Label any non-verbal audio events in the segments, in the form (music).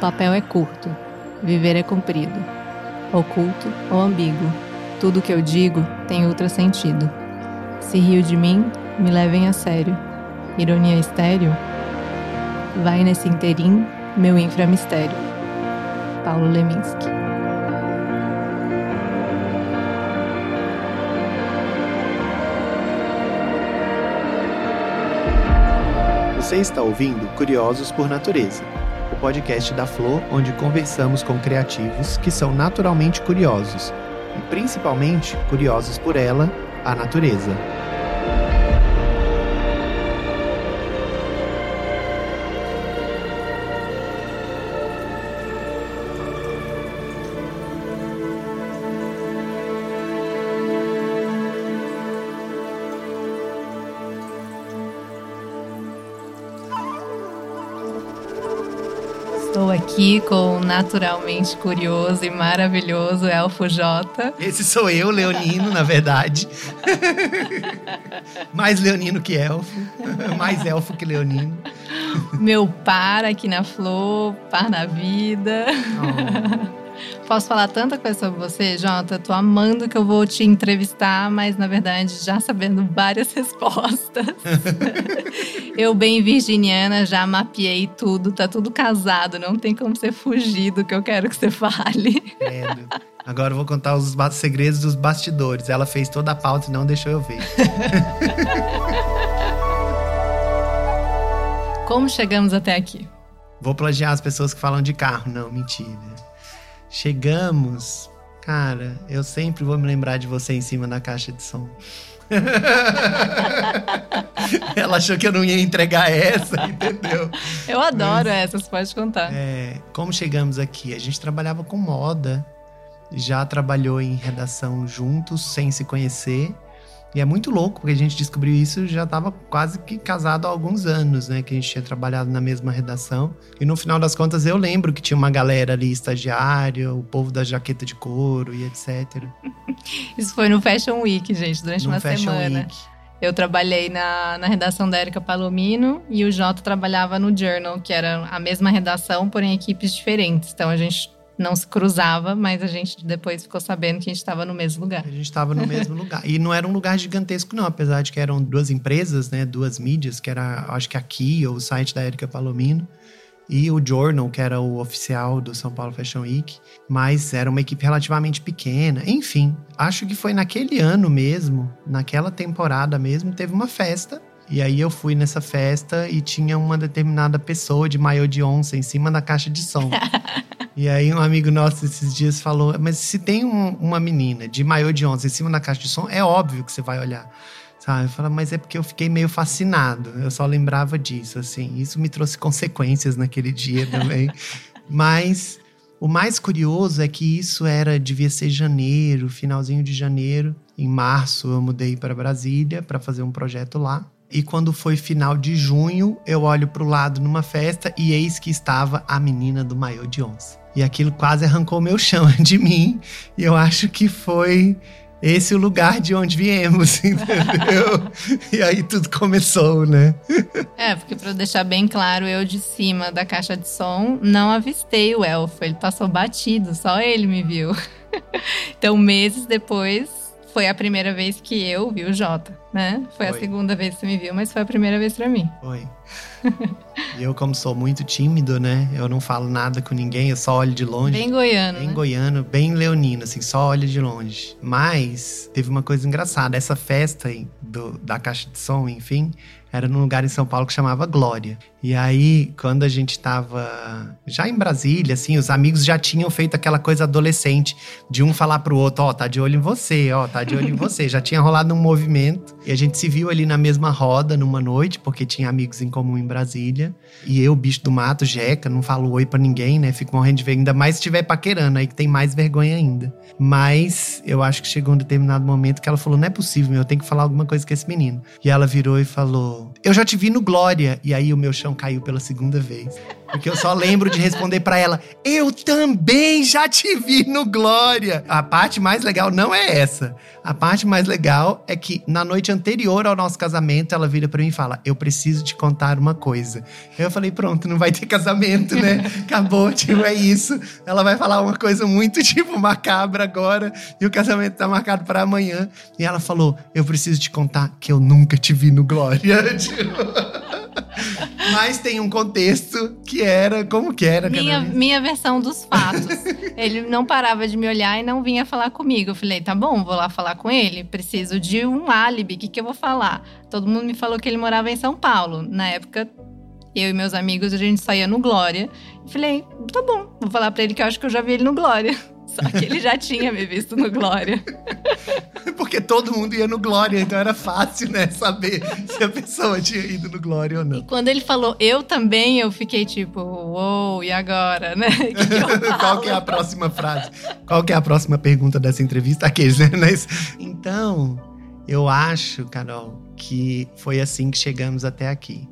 Papel é curto, viver é comprido. Oculto ou ambíguo, tudo que eu digo tem outro sentido. Se rio de mim, me levem a sério. Ironia estéreo? Vai nesse interim, meu inframistério. Paulo Leminski. Você está ouvindo Curiosos por Natureza, podcast da Flor, onde conversamos com criativos que são naturalmente curiosos e principalmente curiosos por ela, a natureza. Aqui com o naturalmente curioso e maravilhoso Elfo J. Esse sou eu, Leonino, na verdade. (laughs) Mais leonino que elfo. Mais elfo que leonino. Meu par aqui na Flor, par na vida. Oh. Posso falar tanta coisa sobre você, Jota? Tô amando que eu vou te entrevistar, mas na verdade já sabendo várias (laughs) respostas. (laughs) eu, bem virginiana, já mapeei tudo, tá tudo casado, não tem como você fugir do que eu quero que você (laughs) fale. Credo. Agora eu vou contar os segredos dos bastidores. Ela fez toda a pauta e não deixou eu ver. (laughs) Como chegamos até aqui? Vou plagiar as pessoas que falam de carro. Não, mentira. Chegamos. Cara, eu sempre vou me lembrar de você em cima da caixa de som. (laughs) (laughs) Ela achou que eu não ia entregar essa, (laughs) entendeu? Eu adoro essas, pode contar. É, como chegamos aqui? A gente trabalhava com moda, já trabalhou em redação juntos, sem se conhecer. E é muito louco, porque a gente descobriu isso já estava quase que casado há alguns anos, né? Que a gente tinha trabalhado na mesma redação. E no final das contas eu lembro que tinha uma galera ali, estagiária, o povo da jaqueta de couro e etc. (laughs) Isso foi no Fashion Week, gente, durante No uma Fashion semana. Week. Eu trabalhei na, na redação da Erika Palomino e o Jota trabalhava no Journal, que era a mesma redação, porém equipes diferentes. Então a gente não se cruzava, mas a gente depois ficou sabendo que a gente estava no mesmo lugar. A gente estava no mesmo (laughs) lugar. E não era um lugar gigantesco, não, apesar de que eram duas empresas, né? Duas mídias, que era, acho que aqui, o site da Erika Palomino, e o Journal, que era o oficial do São Paulo Fashion Week. Mas era uma equipe relativamente pequena. Enfim, acho que foi naquele ano mesmo, naquela temporada mesmo, teve uma festa. E aí eu fui nessa festa e tinha uma determinada pessoa de maiô de onça em cima da caixa de som. (laughs) E aí um amigo nosso esses dias falou, mas se tem um- uma menina de maiô de onça em cima da caixa de som, é óbvio que você vai olhar. Sabe? Eu falo, mas é porque eu fiquei meio fascinado. Eu só lembrava disso, assim. Isso me trouxe consequências naquele dia (laughs) também. mas o mais curioso é que isso era, devia ser janeiro, finalzinho de janeiro. Em março eu mudei para Brasília para fazer um projeto lá. E quando foi final de junho, eu olho pro lado numa festa e eis que estava a menina do maiô de onça. E aquilo quase arrancou meu chão (laughs) de mim. E eu acho que foi esse o lugar de onde viemos, (laughs) entendeu? e aí tudo começou, né? É, porque pra deixar bem claro, eu de cima da caixa de som não avistei o elfo. Ele passou batido, só ele me viu. (laughs) então, meses depois, foi a primeira vez que eu vi o Jota, né? Foi, a segunda vez que você me viu, mas foi a primeira vez pra mim. Foi. e (laughs) eu, como sou muito tímido, né? Eu não falo nada com ninguém, eu só olho de longe. Bem goiano, Bem né? goiano, bem leonino, assim, só olha de longe. Mas teve uma coisa engraçada. Essa festa do- da caixa de som, enfim, era num lugar em São Paulo que chamava Glória. E aí, quando a gente tava já em Brasília, assim, os amigos já tinham feito aquela coisa adolescente de um falar pro outro: Ó, tá de olho em você, ó, tá de olho em você. já tinha rolado um movimento. E a gente se viu ali na mesma roda numa noite, porque tinha amigos em comum em Brasília. E eu, bicho do mato, jeca, não falo oi pra ninguém, né? Fico morrendo de ver, ainda mais se estiver paquerando, aí que tem mais vergonha ainda. Mas eu acho que chegou um determinado momento que ela falou: não é possível, meu, eu tenho que falar alguma coisa com esse menino. E ela virou e falou: Eu já te vi no Glória. E aí o meu chão caiu pela segunda vez. Porque eu só lembro de responder para ela: Eu também já te vi no Glória. A parte mais legal não é essa. A parte mais legal é que na noite anterior ao nosso casamento, ela vira para mim e fala: Eu preciso te contar uma coisa. Eu falei: Pronto, não vai ter casamento, né? Acabou, tipo, é isso. Ela vai falar uma coisa muito, (laughs) tipo, macabra agora. E o casamento tá marcado para amanhã. E ela falou: Eu preciso te contar que eu nunca te vi no Glória. (laughs) Tipo. Mas tem um contexto que era como que era. Minha, minha versão dos fatos. (laughs) ele não parava de me olhar e não vinha falar comigo. Eu falei, tá bom, vou lá falar com ele. Preciso de um álibi. O que, que eu vou falar? Todo mundo me falou que ele morava em São Paulo. Na época, eu e meus amigos, a gente saía no Glória. Falei, tá bom, vou falar pra ele que eu acho que eu já vi ele no Glória. Só que ele já tinha me visto no Glória. (laughs) Porque todo mundo ia no Glória, então era fácil, né, saber se a pessoa tinha ido no Glória ou não. E quando ele falou eu também, eu fiquei tipo, uou, wow, e agora, né? (laughs) Que que (laughs) Qual que é a próxima frase? Qual que é a próxima pergunta dessa entrevista? Aqueles, né? Então, eu acho, Carol, que foi assim que chegamos até aqui.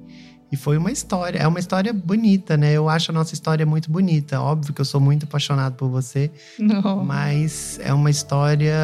E foi uma história, é uma história bonita, né? Eu acho a nossa história muito bonita. Óbvio que eu sou muito apaixonado por você, Não. mas é uma história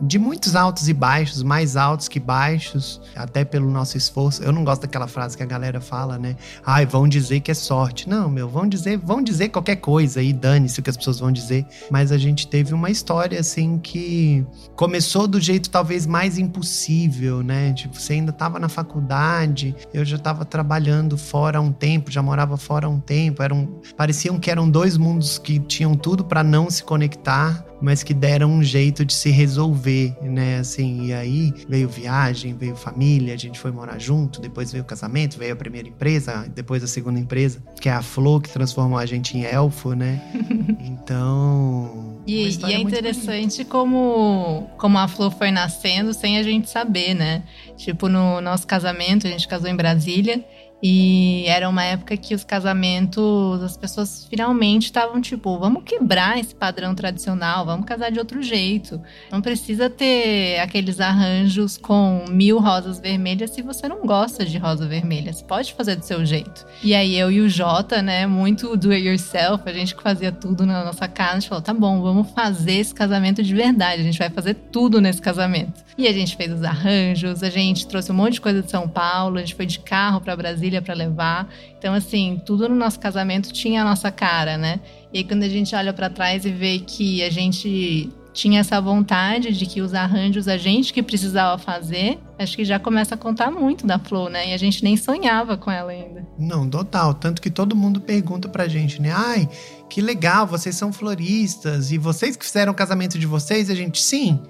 de muitos altos e baixos, mais altos que baixos, até pelo nosso esforço. Eu não gosto daquela frase que a galera fala, né? Ai, vão dizer que é sorte. Não, meu, vão dizer, vão dizer qualquer coisa e dane-se o que as pessoas vão dizer. Mas a gente teve uma história assim que começou do jeito talvez mais impossível, né? Tipo, você ainda estava na faculdade, eu já estava trabalhando fora há um tempo, já morava fora há um tempo, eram pareciam que eram dois mundos que tinham tudo para não se conectar mas que deram um jeito de se resolver, né? Assim, e aí veio viagem, veio família, a gente foi morar junto, depois veio o casamento, veio a primeira empresa, depois a segunda empresa, que é a Flor, que transformou a gente em elfo, né? (laughs) Então. e, e, é interessante como, como a Flor foi nascendo sem a gente saber, né? Tipo, no nosso casamento, a gente casou em Brasília. E era uma época que os casamentos, as pessoas finalmente estavam tipo, vamos quebrar esse padrão tradicional, vamos casar de outro jeito. Não precisa ter aqueles arranjos com mil rosas vermelhas se você não gosta de rosa vermelha. Você pode fazer do seu jeito. E aí eu e o Jota, né, muito do it yourself, a gente que fazia tudo na nossa casa, a gente falou, tá bom, vamos fazer esse casamento de verdade, a gente vai fazer tudo nesse casamento. E a gente fez os arranjos, a gente trouxe um monte de coisa de São Paulo, a gente foi de carro para Brasília família para levar. Então, assim, tudo no nosso casamento tinha a nossa cara, né? E aí, quando a gente olha para trás e vê que a gente tinha essa vontade de que os arranjos a gente que precisava fazer, acho que já começa a contar muito da Flor, né? E a gente nem sonhava com ela ainda. Não, total. Tanto que todo mundo pergunta pra gente, né? Ai, que legal, vocês são floristas e vocês que fizeram o casamento de vocês, a gente, sim.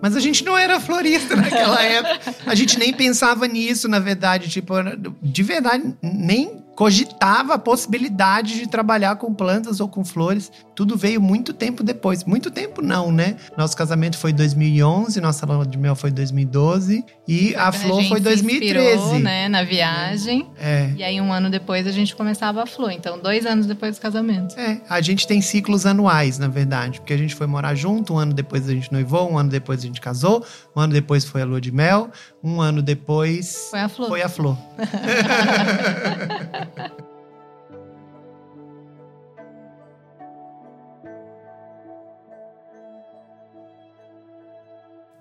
Mas a gente não era florista naquela época. A gente nem pensava nisso, na verdade. Tipo, de verdade, nem cogitava a possibilidade de trabalhar com plantas ou com flores. Tudo veio muito tempo depois. Muito tempo não, né? Nosso casamento foi 2011, nossa lua de mel foi 2012 e a flor a foi 2013. Inspirou, né, na viagem. É. E aí um ano depois a gente começava a flor. Então, dois anos depois do casamento. É, a gente tem ciclos anuais, na verdade, porque a gente foi morar junto, um ano depois a gente noivou, um ano depois a gente casou, um ano depois foi a lua de mel, um ano depois foi a flor. Foi a flor. (laughs)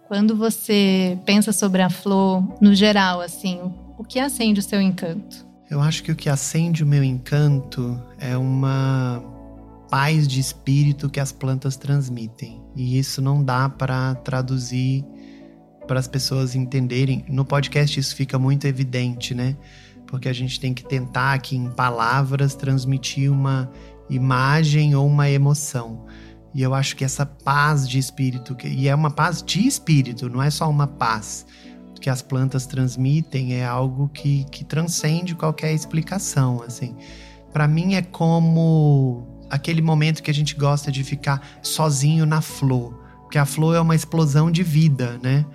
Quando você pensa sobre a flor, no geral, assim, o que acende o seu encanto? Eu acho que o que acende o meu encanto é uma paz de espírito que as plantas transmitem. E isso não dá para traduzir para as pessoas entenderem. No podcast isso fica muito evidente, né? Porque a gente tem que tentar aqui em palavras transmitir uma imagem ou uma emoção. E eu acho que essa paz de espírito, e é uma paz de espírito, não é só uma paz que as plantas transmitem, é algo que, que transcende qualquer explicação, assim. Para mim é como aquele momento que a gente gosta de ficar sozinho na flor, porque a flor é uma explosão de vida, né?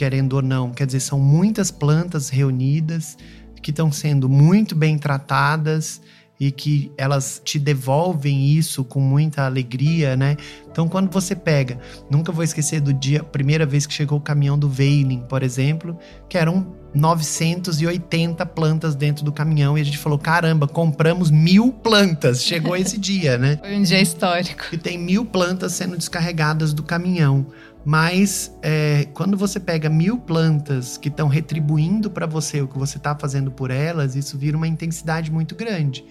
Querendo ou não, quer dizer, são muitas plantas reunidas que estão sendo muito bem tratadas e que elas te devolvem isso com muita alegria, né? Então, quando você pega, nunca vou esquecer do dia, primeira vez que chegou o caminhão do Veiling, por exemplo, que era um 980 plantas dentro do caminhão e a gente falou: caramba, compramos mil plantas. Chegou esse (laughs) dia, né? Foi um dia histórico. E tem mil plantas sendo descarregadas do caminhão. Mas é, quando você pega mil plantas que estão retribuindo para você o que você está fazendo por elas, isso vira uma intensidade muito grande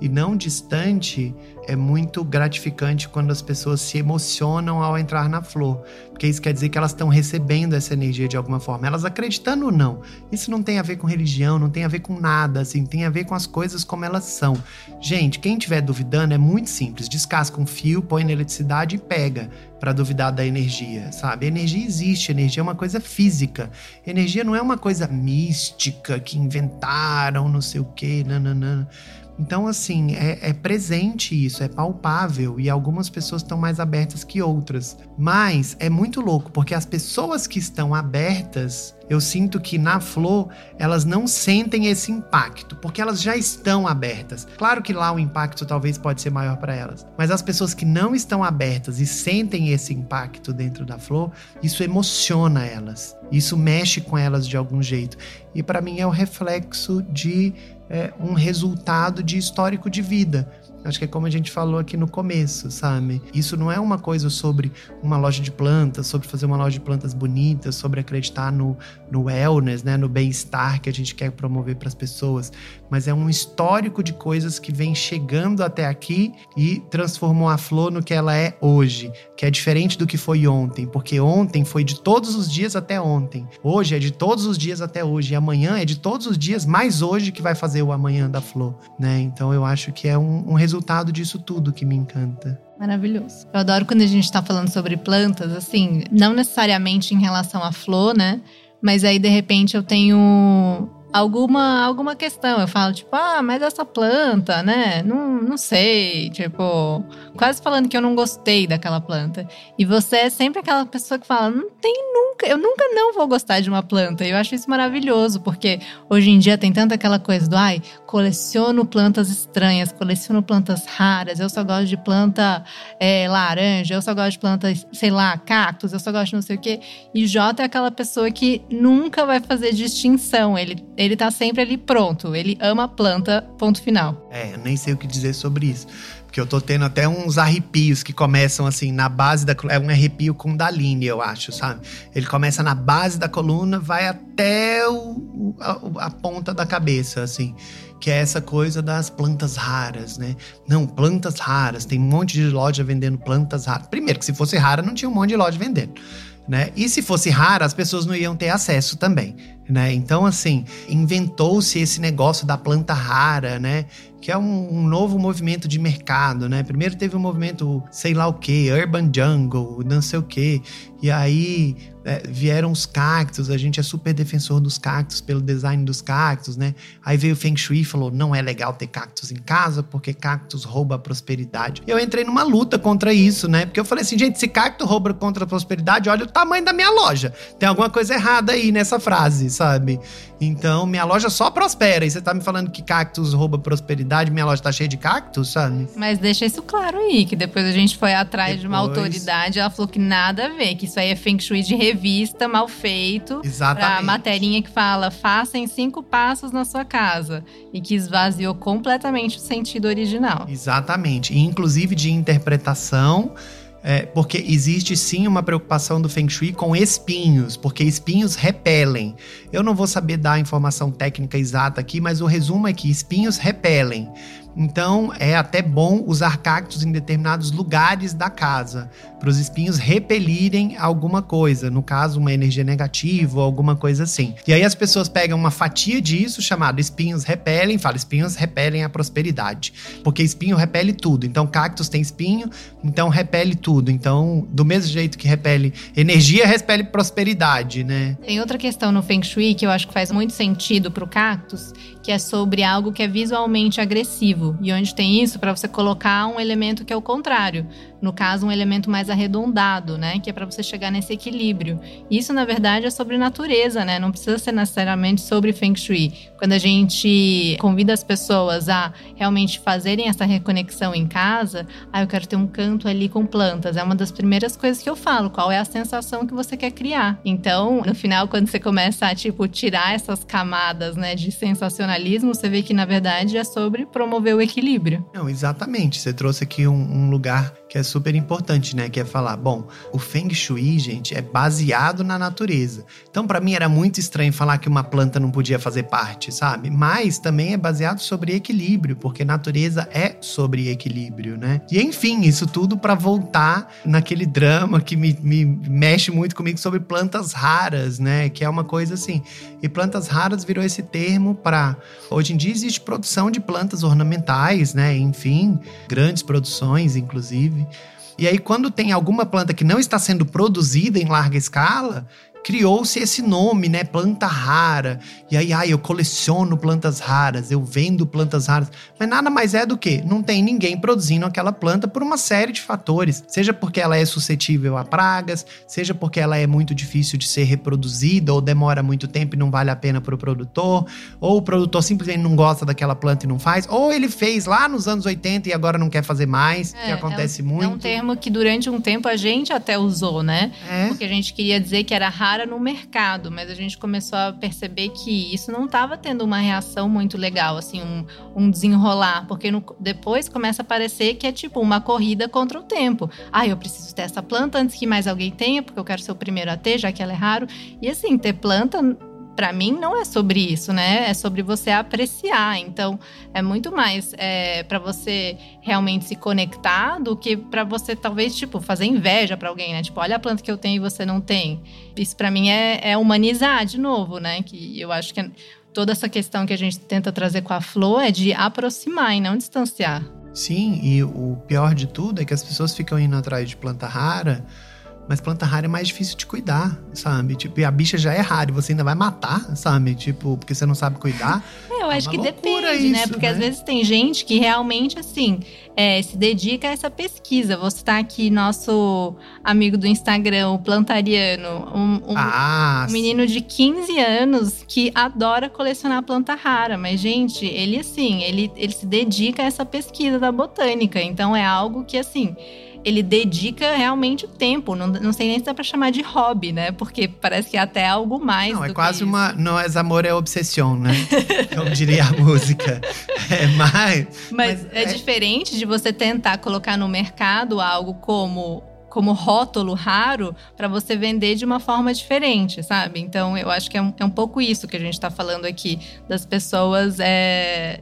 e não distante, é muito gratificante quando as pessoas se emocionam ao entrar na flor. Porque isso quer dizer que elas estão recebendo essa energia de alguma forma, elas acreditando ou não. Isso não tem a ver com religião, não tem a ver com nada, assim, tem a ver com as coisas como elas são. Gente, quem estiver duvidando é muito simples: descasca um fio, põe na eletricidade e pega para duvidar da energia, sabe? energia existe, energia é uma coisa física. Energia não é uma coisa mística que inventaram, não sei o quê, nananã. Então, assim, é, é, presente isso, é palpável e algumas pessoas estão mais abertas que outras. Mas é muito louco, porque as pessoas que estão abertas, eu sinto que na flor elas não sentem esse impacto, porque elas já estão abertas. Claro que lá o impacto talvez pode ser maior para elas, mas as pessoas que não estão abertas e sentem esse impacto dentro da flor, isso emociona elas, isso mexe com elas de algum jeito. E para mim é o reflexo de é, um resultado de histórico de vida. Acho que é como a gente falou aqui no começo, sabe? Isso não é uma coisa sobre uma loja de plantas, sobre fazer uma loja de plantas bonitas, sobre acreditar no, no wellness, né? no bem-estar que a gente quer promover para as pessoas, mas é um histórico de coisas que vem chegando até aqui e transformou a flor no que ela é hoje, que é diferente do que foi ontem, porque ontem foi de todos os dias até ontem, hoje é de todos os dias até hoje, e amanhã é de todos os dias mais hoje que vai fazer o amanhã da flor, né? Então eu acho que é um, um resultado resultado disso tudo que me encanta. Maravilhoso. Eu adoro quando a gente está falando sobre plantas, assim, não necessariamente em relação à flor, né? Mas aí, de repente, eu tenho alguma, alguma questão. Eu falo, tipo, ah, mas essa planta, né? Não, não sei. Tipo, quase falando que eu não gostei daquela planta. E você é sempre aquela pessoa que fala, não tem nunca, eu nunca não vou gostar de uma planta. E eu acho isso maravilhoso, porque hoje em dia tem tanta aquela coisa do, ai, coleciono plantas estranhas, coleciono plantas raras, eu só gosto de planta é, laranja, eu só gosto de plantas, sei lá, cactos, eu só gosto de não sei o quê. E Jota é aquela pessoa que nunca vai fazer distinção. Ele ele tá sempre ali pronto. Ele ama planta, ponto final. É, nem sei o que dizer sobre isso. Porque eu tô tendo até uns arrepios que começam assim na base da É um arrepio com Daline, eu acho, sabe? Ele começa na base da coluna, vai até o, a, a ponta da cabeça, assim que é essa coisa das plantas raras, né? Não, plantas raras, tem um monte de loja vendendo plantas raras. Primeiro, que se fosse rara, não tinha um monte de loja vendendo. Né? E se fosse rara, as pessoas não iam ter acesso também. Né? Então, assim, inventou-se esse negócio da planta rara, né? Que é um, um, novo movimento de mercado, né? Primeiro teve o um movimento, sei lá o que, Urban Jungle, não sei o que. E aí é, vieram os cactos, a gente é super defensor dos cactos pelo design dos cactos, né? Aí veio o Feng Shui e falou: não é legal ter cactos em casa porque cactos rouba a prosperidade. Eu entrei numa luta contra isso, né? Porque eu falei assim, gente, se cacto rouba contra a prosperidade, olha o tamanho da minha loja. Tem alguma coisa errada aí nessa frase, sabe? Então, minha loja só prospera. E você tá me falando que cactos rouba prosperidade, minha loja tá cheia de cactos, sabe? Mas deixa isso claro aí, que depois a gente foi atrás depois... de uma autoridade, ela falou que nada a ver, que isso aí é Feng Shui de revista, mal feito. Exatamente. Pra materinha que fala, faça em cinco passos na sua casa. E que esvaziou completamente o sentido original. Exatamente. E, inclusive de interpretação é, porque existe sim uma preocupação do Feng Shui com espinhos, porque espinhos repelem. Eu não vou saber dar a informação técnica exata aqui, mas o resumo é que espinhos repelem. Então é até bom usar cactos em determinados lugares da casa, para os espinhos repelirem alguma coisa, no caso, uma energia negativa ou alguma coisa assim. E aí as pessoas pegam uma fatia disso, chamado espinhos repelem, fala espinhos repelem a prosperidade, porque espinho repele tudo. Então cactos tem espinho, então repele tudo. Então, do mesmo jeito que repele energia, repele prosperidade, né? Tem outra questão no Feng Shui que eu acho que faz muito sentido para o cactus, que é sobre algo que é visualmente agressivo. E onde tem isso, para você colocar um elemento que é o contrário. No caso, um elemento mais arredondado, né? Que é para você chegar nesse equilíbrio. Isso, na verdade, é sobre natureza, né? Não precisa ser necessariamente sobre Feng Shui. Quando a gente convida as pessoas a realmente fazerem essa reconexão em casa, ah, eu quero ter um canto ali com plantas. É uma das primeiras coisas que eu falo. Qual é a sensação que você quer criar? Então, no final, quando você começa a, tipo, tirar essas camadas, né, de sensacionalismo, você vê que, na verdade, é sobre promover o equilíbrio. Não, exatamente. Você trouxe aqui um, um lugar que é super importante, né? Que é falar, bom, o Feng Shui, gente, é baseado na natureza. Então, para mim era muito estranho falar que uma planta não podia fazer parte, sabe? Mas também é baseado sobre equilíbrio, porque natureza é sobre equilíbrio, né? E enfim, isso tudo para voltar naquele drama que me, me mexe muito comigo sobre plantas raras, né? Que é uma coisa assim. E plantas raras virou esse termo para hoje em dia existe produção de plantas ornamentais, né? Enfim, grandes produções, inclusive. E aí, quando tem alguma planta que não está sendo produzida em larga escala, criou-se esse nome, né? Planta rara. E aí, ai, eu coleciono plantas raras, eu vendo plantas raras. Mas nada mais é do que não tem ninguém produzindo aquela planta por uma série de fatores. Seja porque ela é suscetível a pragas, seja porque ela é muito difícil de ser reproduzida, ou demora muito tempo e não vale a pena para o produtor, ou o produtor simplesmente não gosta daquela planta e não faz, ou ele fez lá nos anos 80 e agora não quer fazer mais, é, que acontece é um, muito. É um termo que durante um tempo a gente até usou, né? É. Porque a gente queria dizer que era raro no mercado, mas a gente começou a perceber que isso não estava tendo uma reação muito legal, assim, um, um desenrolar, porque no, depois começa a parecer que é tipo uma corrida contra o tempo. Ah, eu preciso ter essa planta antes que mais alguém tenha, porque eu quero ser o primeiro a ter, já que ela é raro. E assim, ter planta para mim não é sobre isso, né? É sobre você apreciar. Então, é muito mais é, para você realmente se conectar do que para você talvez tipo fazer inveja para alguém, né? Tipo, olha a planta que eu tenho e você não tem. Isso para mim é, é, humanizar de novo, né? Que eu acho que toda essa questão que a gente tenta trazer com a flor é de aproximar e não distanciar. Sim, e o pior de tudo é que as pessoas ficam indo atrás de planta rara mas planta rara é mais difícil de cuidar, sabe? Tipo, e a bicha já é rara e você ainda vai matar, sabe? Tipo, porque você não sabe cuidar. É, eu é acho que depende, né? isso, né? Porque né? às vezes tem gente que realmente, assim, é, se dedica a essa pesquisa. Você tá aqui, nosso amigo do Instagram, o Plantariano, um, um, ah, um menino de 15 anos que adora colecionar planta rara. Mas, gente, ele, assim, ele, ele se dedica a essa pesquisa da botânica. Então, é algo que, assim ele dedica realmente o tempo. Não, não sei nem se dá pra chamar de hobby, né? Porque parece que é até algo mais. Não, é quase uma. Não é amor, é obsessão, né? (laughs) Como diria a música. É mais. Mas, mas é, é diferente de você tentar colocar no mercado algo como como rótulo raro para você vender de uma forma diferente, sabe? Então eu acho que é um, é um pouco isso que a gente está falando aqui das pessoas é,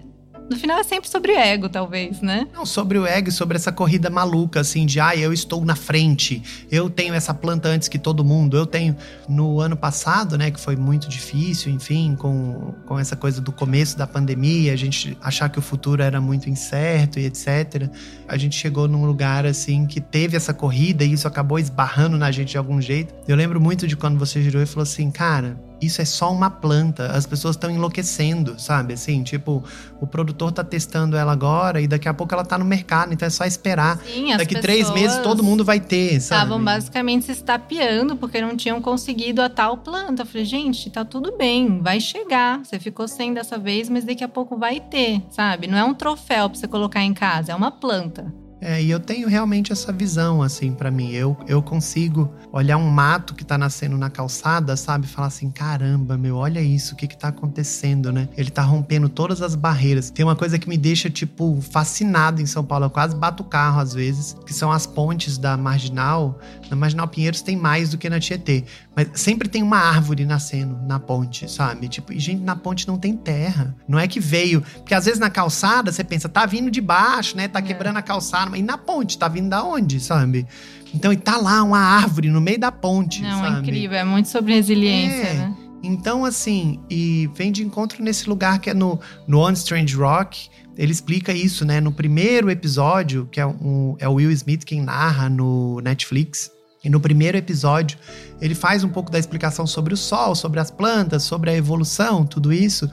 no final é sempre sobre ego, talvez, né? Não, sobre o ego, sobre essa corrida maluca, assim, de ah, eu estou na frente, eu tenho essa planta antes que todo mundo, eu tenho. No ano passado, né, que foi muito difícil, enfim, com, com essa coisa do começo da pandemia, a gente achar que o futuro era muito incerto e etc. A gente chegou num lugar, assim, que teve essa corrida e isso acabou esbarrando na gente de algum jeito. Eu lembro muito de quando você girou e falou assim, cara isso é só uma planta. As pessoas estão enlouquecendo, sabe? Assim, tipo, o produtor tá testando ela agora e daqui a pouco ela tá no mercado, então é só esperar. Sim, daqui três meses todo mundo vai ter, sabe? Estavam basicamente se estapeando porque não tinham conseguido a tal planta. Eu falei, gente, tá tudo bem, vai chegar. Você ficou sem dessa vez, mas daqui a pouco vai ter, sabe? Não é um troféu pra você colocar em casa, é uma planta. É, e eu tenho realmente essa visão, assim, para mim. Eu, eu consigo olhar um mato que tá nascendo na calçada, sabe? Falar assim: caramba, meu, olha isso, o que que tá acontecendo, né? Ele tá rompendo todas as barreiras. Tem uma coisa que me deixa, tipo, fascinado em São Paulo. Eu quase bato o carro às vezes, que são as pontes da Marginal. Na Marginal Pinheiros tem mais do que na Tietê. Mas sempre tem uma árvore nascendo na ponte, sabe? Tipo, e gente, na ponte não tem terra. Não é que veio. Porque às vezes na calçada você pensa, tá vindo de baixo, né? Tá é. quebrando a calçada. E na ponte, tá vindo da onde, sabe? Então, e tá lá uma árvore no meio da ponte. Não, é sabe? é incrível. É muito sobre resiliência, é. né? Então, assim, e vem de encontro nesse lugar que é no, no On Strange Rock. Ele explica isso, né? No primeiro episódio, que é, um, é o Will Smith quem narra no Netflix. E no primeiro episódio, ele faz um pouco da explicação sobre o sol, sobre as plantas, sobre a evolução, tudo isso.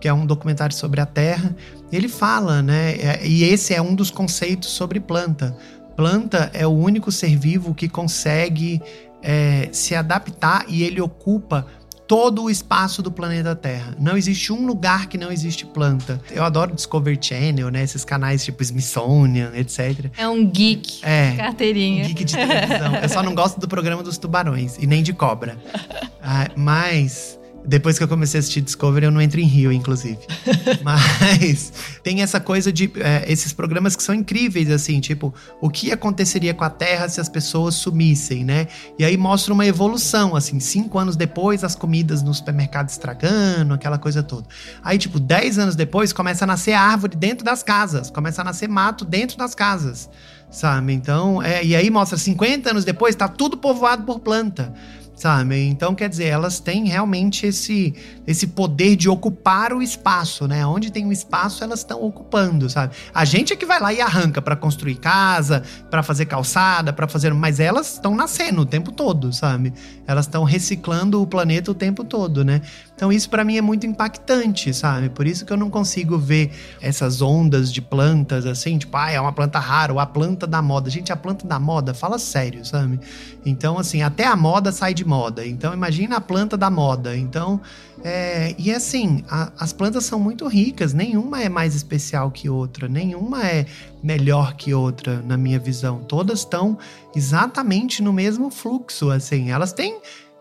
que é um documentário sobre a Terra. Ele fala, né? É, e esse é um dos conceitos sobre planta. Planta é o único ser vivo que consegue é, se adaptar e ele ocupa todo o espaço do planeta Terra. Não existe um lugar que não existe planta. Eu adoro Discovery Channel, né? Esses canais tipo Smithsonian, etc. É um geek. É. Carteirinha. Geek de televisão. Eu só não gosto do programa dos tubarões e nem de cobra. (laughs) Ah, mas depois que eu comecei a assistir Discovery, eu não entro em Rio, inclusive. (laughs) Mas tem essa coisa de é, esses programas que são incríveis, assim, tipo, o que aconteceria com a Terra se as pessoas sumissem, né? E aí mostra uma evolução, assim, cinco anos depois, as comidas no supermercado estragando, aquela coisa toda. Aí, tipo, dez anos depois, começa a nascer árvore dentro das casas, começa a nascer mato dentro das casas, sabe? Então, é, e aí mostra 50 anos depois, tá tudo povoado por planta sabe? Então, quer dizer, elas têm realmente esse, esse poder de ocupar o espaço, né? Onde tem um espaço, elas estão ocupando, sabe? A gente é que vai lá e arranca para construir casa, para fazer calçada, para fazer, mas elas estão nascendo o tempo todo, sabe? Elas estão reciclando o planeta o tempo todo, né? Então isso para mim é muito impactante, sabe? Por isso que eu não consigo ver essas ondas de plantas assim, tipo, ah, é uma planta rara, ou a planta da moda. Gente, a planta da moda, fala sério, sabe? Então, assim, até a moda sai de moda. Então, imagina a planta da moda. Então, é, e assim, a, as plantas são muito ricas, nenhuma é mais especial que outra, nenhuma é melhor que outra, na minha visão. Todas estão exatamente no mesmo fluxo, assim. Elas têm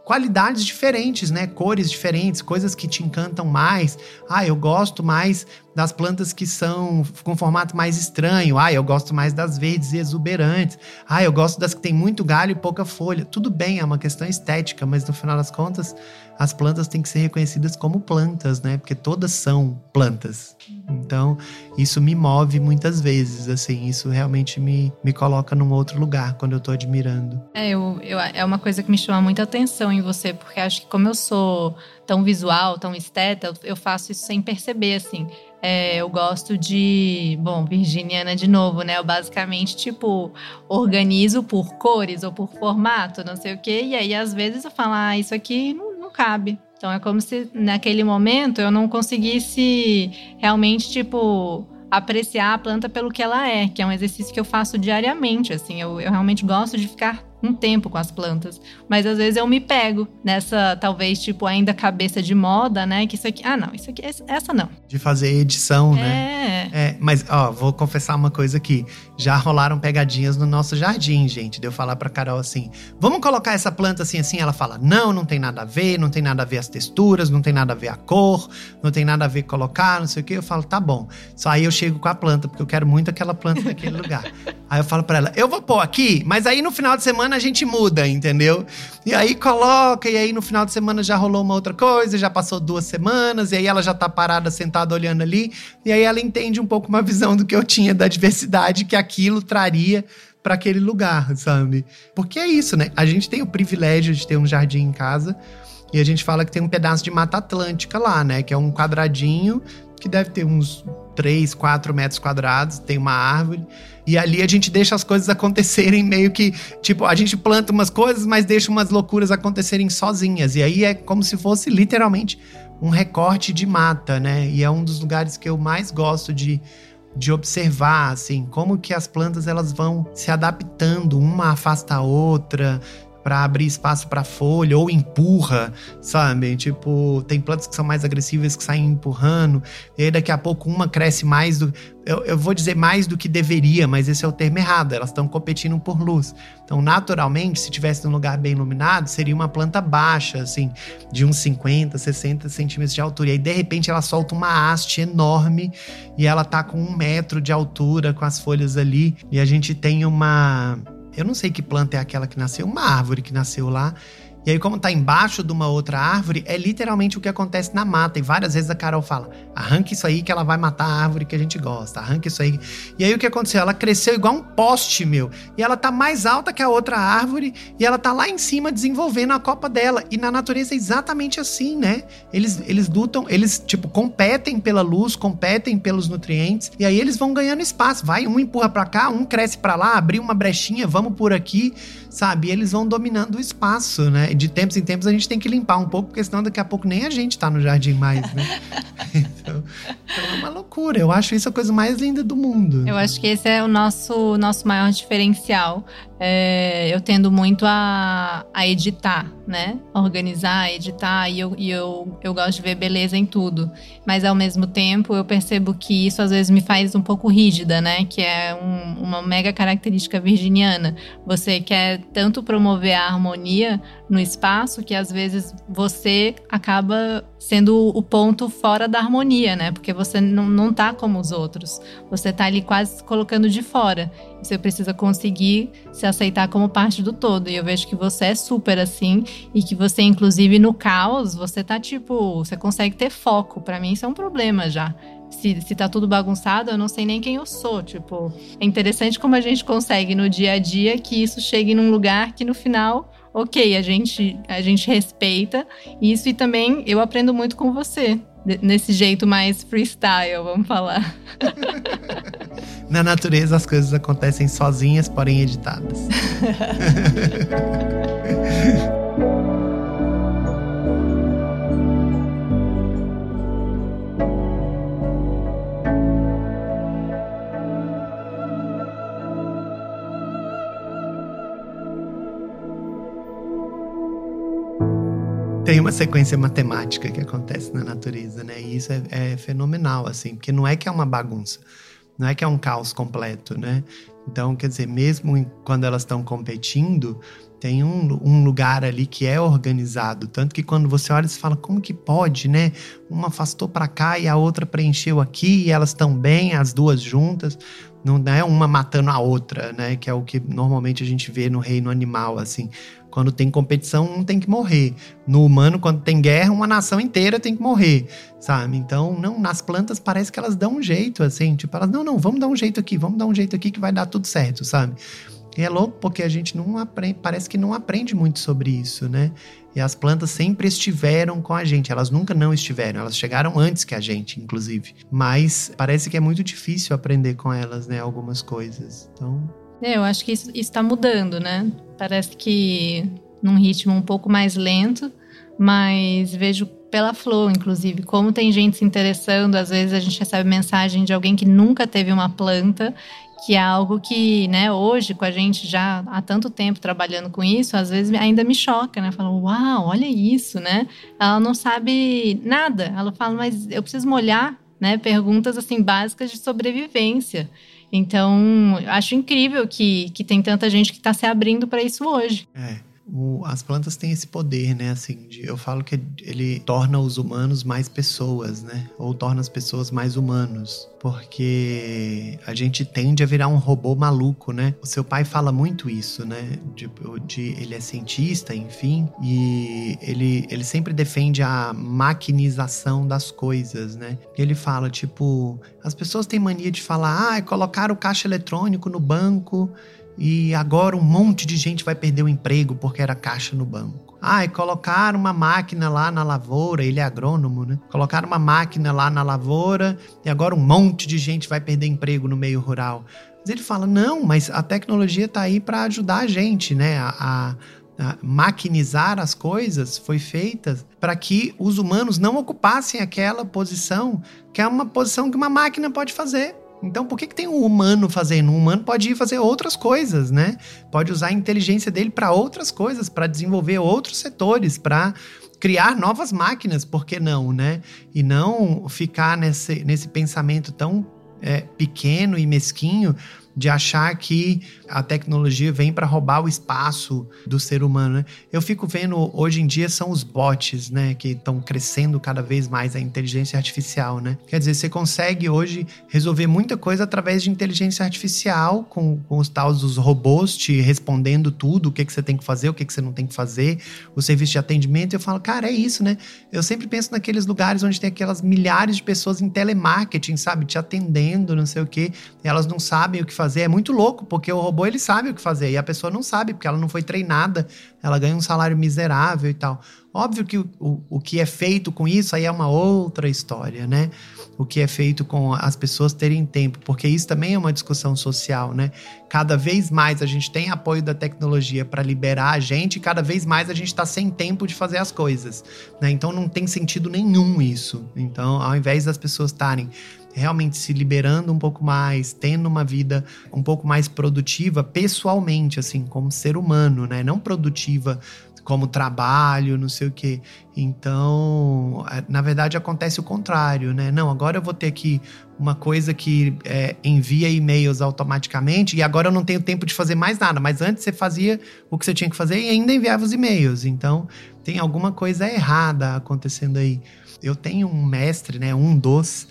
qualidades diferentes, né? Cores diferentes, coisas que te encantam mais. Ah, eu gosto mais das plantas que são com formato mais estranho. Ah, eu gosto mais das verdes e exuberantes. Ah, eu gosto das que tem muito galho e pouca folha. Tudo bem, é uma questão estética, mas no final das contas, as plantas têm que ser reconhecidas como plantas, né? Porque todas são plantas. Então, isso me move muitas vezes, assim, isso realmente me, me coloca num outro lugar quando eu tô admirando. É, eu, eu, é uma coisa que me chama muita atenção em você, porque acho que como eu sou tão visual, tão esteta, eu faço isso sem perceber, assim. É, eu gosto de. Bom, virginiana de novo, né? Eu basicamente, tipo, organizo por cores ou por formato, não sei o quê. E aí, às vezes, eu falo, ah, isso aqui não não cabe. Então é como se naquele momento eu não conseguisse realmente, tipo, apreciar a planta pelo que ela é, que é um exercício que eu faço diariamente. Assim, eu, eu realmente gosto de ficar um tempo com as plantas. Mas às vezes eu me pego nessa, talvez, tipo, ainda cabeça de moda, né? Que isso aqui. Ah, não, isso aqui, essa não. De fazer edição, né? é. né? É. Mas, ó, vou confessar uma coisa aqui. Já rolaram pegadinhas no nosso jardim, gente. De eu falar pra Carol assim: vamos colocar essa planta assim, assim. Ela fala: não, não tem nada a ver, não tem nada a ver as texturas, não tem nada a ver a cor, não tem nada a ver colocar, não sei o quê. Eu falo: tá bom. Só aí eu chego com a planta, porque eu quero muito aquela planta naquele (laughs) lugar. Aí eu falo pra ela: eu vou pôr aqui, mas aí no final de semana semana a gente muda, entendeu? E aí coloca, e aí no final de semana já rolou uma outra coisa, já passou duas semanas, e aí ela já tá parada, sentada, olhando ali, e aí ela entende um pouco uma visão do que eu tinha da diversidade que aquilo traria para aquele lugar, sabe? Porque é isso, né? A gente tem o privilégio de ter um jardim em casa. E a gente fala que tem um pedaço de Mata Atlântica lá, né? Que é um quadradinho que deve ter uns 3, 4 metros quadrados, tem uma árvore. E ali a gente deixa as coisas acontecerem meio que. Tipo, a gente planta umas coisas, mas deixa umas loucuras acontecerem sozinhas. E aí é como se fosse literalmente um recorte de mata, né? E é um dos lugares que eu mais gosto de, de observar, assim, como que as plantas elas vão se adaptando, uma afasta a outra, para abrir espaço para folha ou empurra, sabe? Tipo, tem plantas que são mais agressivas que saem empurrando, e aí daqui a pouco uma cresce mais do. Eu, eu vou dizer mais do que deveria, mas esse é o termo errado, elas estão competindo por luz. Então, naturalmente, se tivesse num lugar bem iluminado, seria uma planta baixa, assim, de uns 50, 60 centímetros de altura. E aí, de repente, ela solta uma haste enorme e ela tá com um metro de altura com as folhas ali. E a gente tem uma eu não sei que planta é aquela que nasceu, uma árvore que nasceu lá. E aí, como está embaixo de uma outra árvore, é literalmente o que acontece na mata. E várias vezes a Carol fala: arranque isso aí que ela vai matar a árvore que a gente gosta, arranque isso aí. E aí o que aconteceu? Ela cresceu igual um poste, meu. E ela tá mais alta que a outra árvore e ela tá lá em cima desenvolvendo a copa dela. E na natureza é exatamente assim, né? Eles, eles lutam, eles, tipo, competem pela luz, competem pelos nutrientes. E aí eles vão ganhando espaço. Vai, um empurra para cá, um cresce para lá, abrir uma brechinha, vamos por aqui, sabe? E eles vão dominando o espaço, né? De tempos em tempos a gente tem que limpar um pouco, porque senão daqui a pouco nem a gente tá no jardim mais, né? (laughs) então, então, é uma loucura. Eu acho isso a coisa mais linda do mundo. Eu acho que esse é o nosso, nosso maior diferencial. É, eu tendo muito a, a editar, né? Organizar, editar, e, eu, e eu, eu gosto de ver beleza em tudo. Mas ao mesmo tempo eu percebo que isso às vezes me faz um pouco rígida, né? Que é um, uma mega característica virginiana. Você quer tanto promover a harmonia no espaço que às vezes você acaba sendo o ponto fora da harmonia, né? Porque você não, não tá como os outros. Você tá ali quase colocando de fora. Você precisa conseguir se aceitar como parte do todo. E eu vejo que você é super assim. E que você, inclusive, no caos, você tá tipo. Você consegue ter foco. Para mim, isso é um problema já se, se tá tudo bagunçado, eu não sei nem quem eu sou. Tipo, é interessante como a gente consegue no dia a dia que isso chegue num lugar que no final, ok, a gente, a gente respeita isso e também eu aprendo muito com você. Nesse jeito mais freestyle, vamos falar. (laughs) Na natureza as coisas acontecem sozinhas, porém editadas. (laughs) tem uma sequência matemática que acontece na natureza, né? E isso é, é, fenomenal, assim, porque não é que é uma bagunça, não é que é um caos completo, né? Então, quer dizer, mesmo quando elas estão competindo, tem um, um, lugar ali que é organizado. Tanto que quando você olha, você fala, como que pode, né? Uma afastou para cá e a outra preencheu aqui, e elas estão bem, as duas juntas. Não é uma matando a outra, né? Que é o que normalmente a gente vê no reino animal, assim. Quando tem competição, um tem que morrer. No humano, quando tem guerra, uma nação inteira tem que morrer, sabe? Então, não, nas plantas parece que elas dão um jeito, assim, tipo, elas, não, não, vamos dar um jeito aqui, vamos dar um jeito aqui que vai dar tudo certo, sabe? E é louco porque a gente não aprende, parece que não aprende muito sobre isso, né? E as plantas sempre estiveram com a gente, elas nunca não estiveram, elas chegaram antes que a gente, inclusive. Mas parece que é muito difícil aprender com elas, né? Algumas coisas. Então, eu acho que isso está mudando, né? Parece que num ritmo um pouco mais lento, mas vejo pela Flow, inclusive, como tem gente se interessando. Às vezes a gente recebe mensagem de alguém que nunca teve uma planta, que é algo que, né, hoje, com a gente já há tanto tempo trabalhando com isso, às vezes ainda me choca, né? Fala, uau, olha isso, né? Ela não sabe nada. Ela fala, mas eu preciso molhar, né? Perguntas assim básicas de sobrevivência. Então, acho incrível que, que tem tanta gente que está se abrindo para isso hoje. É. O, as plantas têm esse poder, né? Assim, de, eu falo que ele torna os humanos mais pessoas, né? Ou torna as pessoas mais humanos. Porque a gente tende a virar um robô maluco, né? O seu pai fala muito isso, né? De, de ele é cientista, enfim, e ele, ele sempre defende a maquinização das coisas, né? Ele fala, tipo, as pessoas têm mania de falar, ah, colocar o caixa eletrônico no banco e agora um monte de gente vai perder o emprego porque era caixa no banco. Ah, e colocaram uma máquina lá na lavoura, ele é agrônomo, né? Colocaram uma máquina lá na lavoura e agora um monte de gente vai perder emprego no meio rural. Mas ele fala: não, mas a tecnologia está aí para ajudar a gente, né? A, a, a maquinizar as coisas foi feita para que os humanos não ocupassem aquela posição, que é uma posição que uma máquina pode fazer. Então, por que, que tem um humano fazendo? Um humano pode ir fazer outras coisas, né? Pode usar a inteligência dele para outras coisas, para desenvolver outros setores, para criar novas máquinas, por que não, né? E não ficar nesse, nesse pensamento tão é, pequeno e mesquinho de achar que a tecnologia vem para roubar o espaço do ser humano. Né? Eu fico vendo hoje em dia são os bots, né, que estão crescendo cada vez mais a inteligência artificial, né? Quer dizer, você consegue hoje resolver muita coisa através de inteligência artificial com, com os tais dos robôs te respondendo tudo, o que que você tem que fazer, o que que você não tem que fazer, o serviço de atendimento. Eu falo, cara, é isso, né? Eu sempre penso naqueles lugares onde tem aquelas milhares de pessoas em telemarketing, sabe, te atendendo, não sei o quê, elas não sabem o que fazer fazer. É muito louco, porque o robô ele sabe o que fazer e a pessoa não sabe, porque ela não foi treinada, ela ganha um salário miserável e tal. Óbvio que o, o, o que é feito com isso aí é uma outra história, né? O que é feito com as pessoas terem tempo, porque isso também é uma discussão social, né? Cada vez mais a gente tem apoio da tecnologia para liberar a gente, e cada vez mais a gente está sem tempo de fazer as coisas, né? Então não tem sentido nenhum isso. Então, ao invés das pessoas estarem realmente se liberando um pouco mais, tendo uma vida um pouco mais produtiva pessoalmente, assim, como ser humano, né? Não produtiva como trabalho, não sei o quê. Então, é, na verdade, acontece o contrário, né? Não, agora eu vou ter aqui uma coisa que é, envia e-mails automaticamente e agora eu não tenho tempo de fazer mais nada. Mas antes você fazia o que você tinha que fazer e ainda enviava os e-mails. Então, tem alguma coisa errada acontecendo aí. Eu tenho um mestre, né? Um dos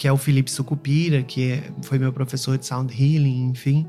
que é o Felipe Sucupira, que é, foi meu professor de sound healing, enfim.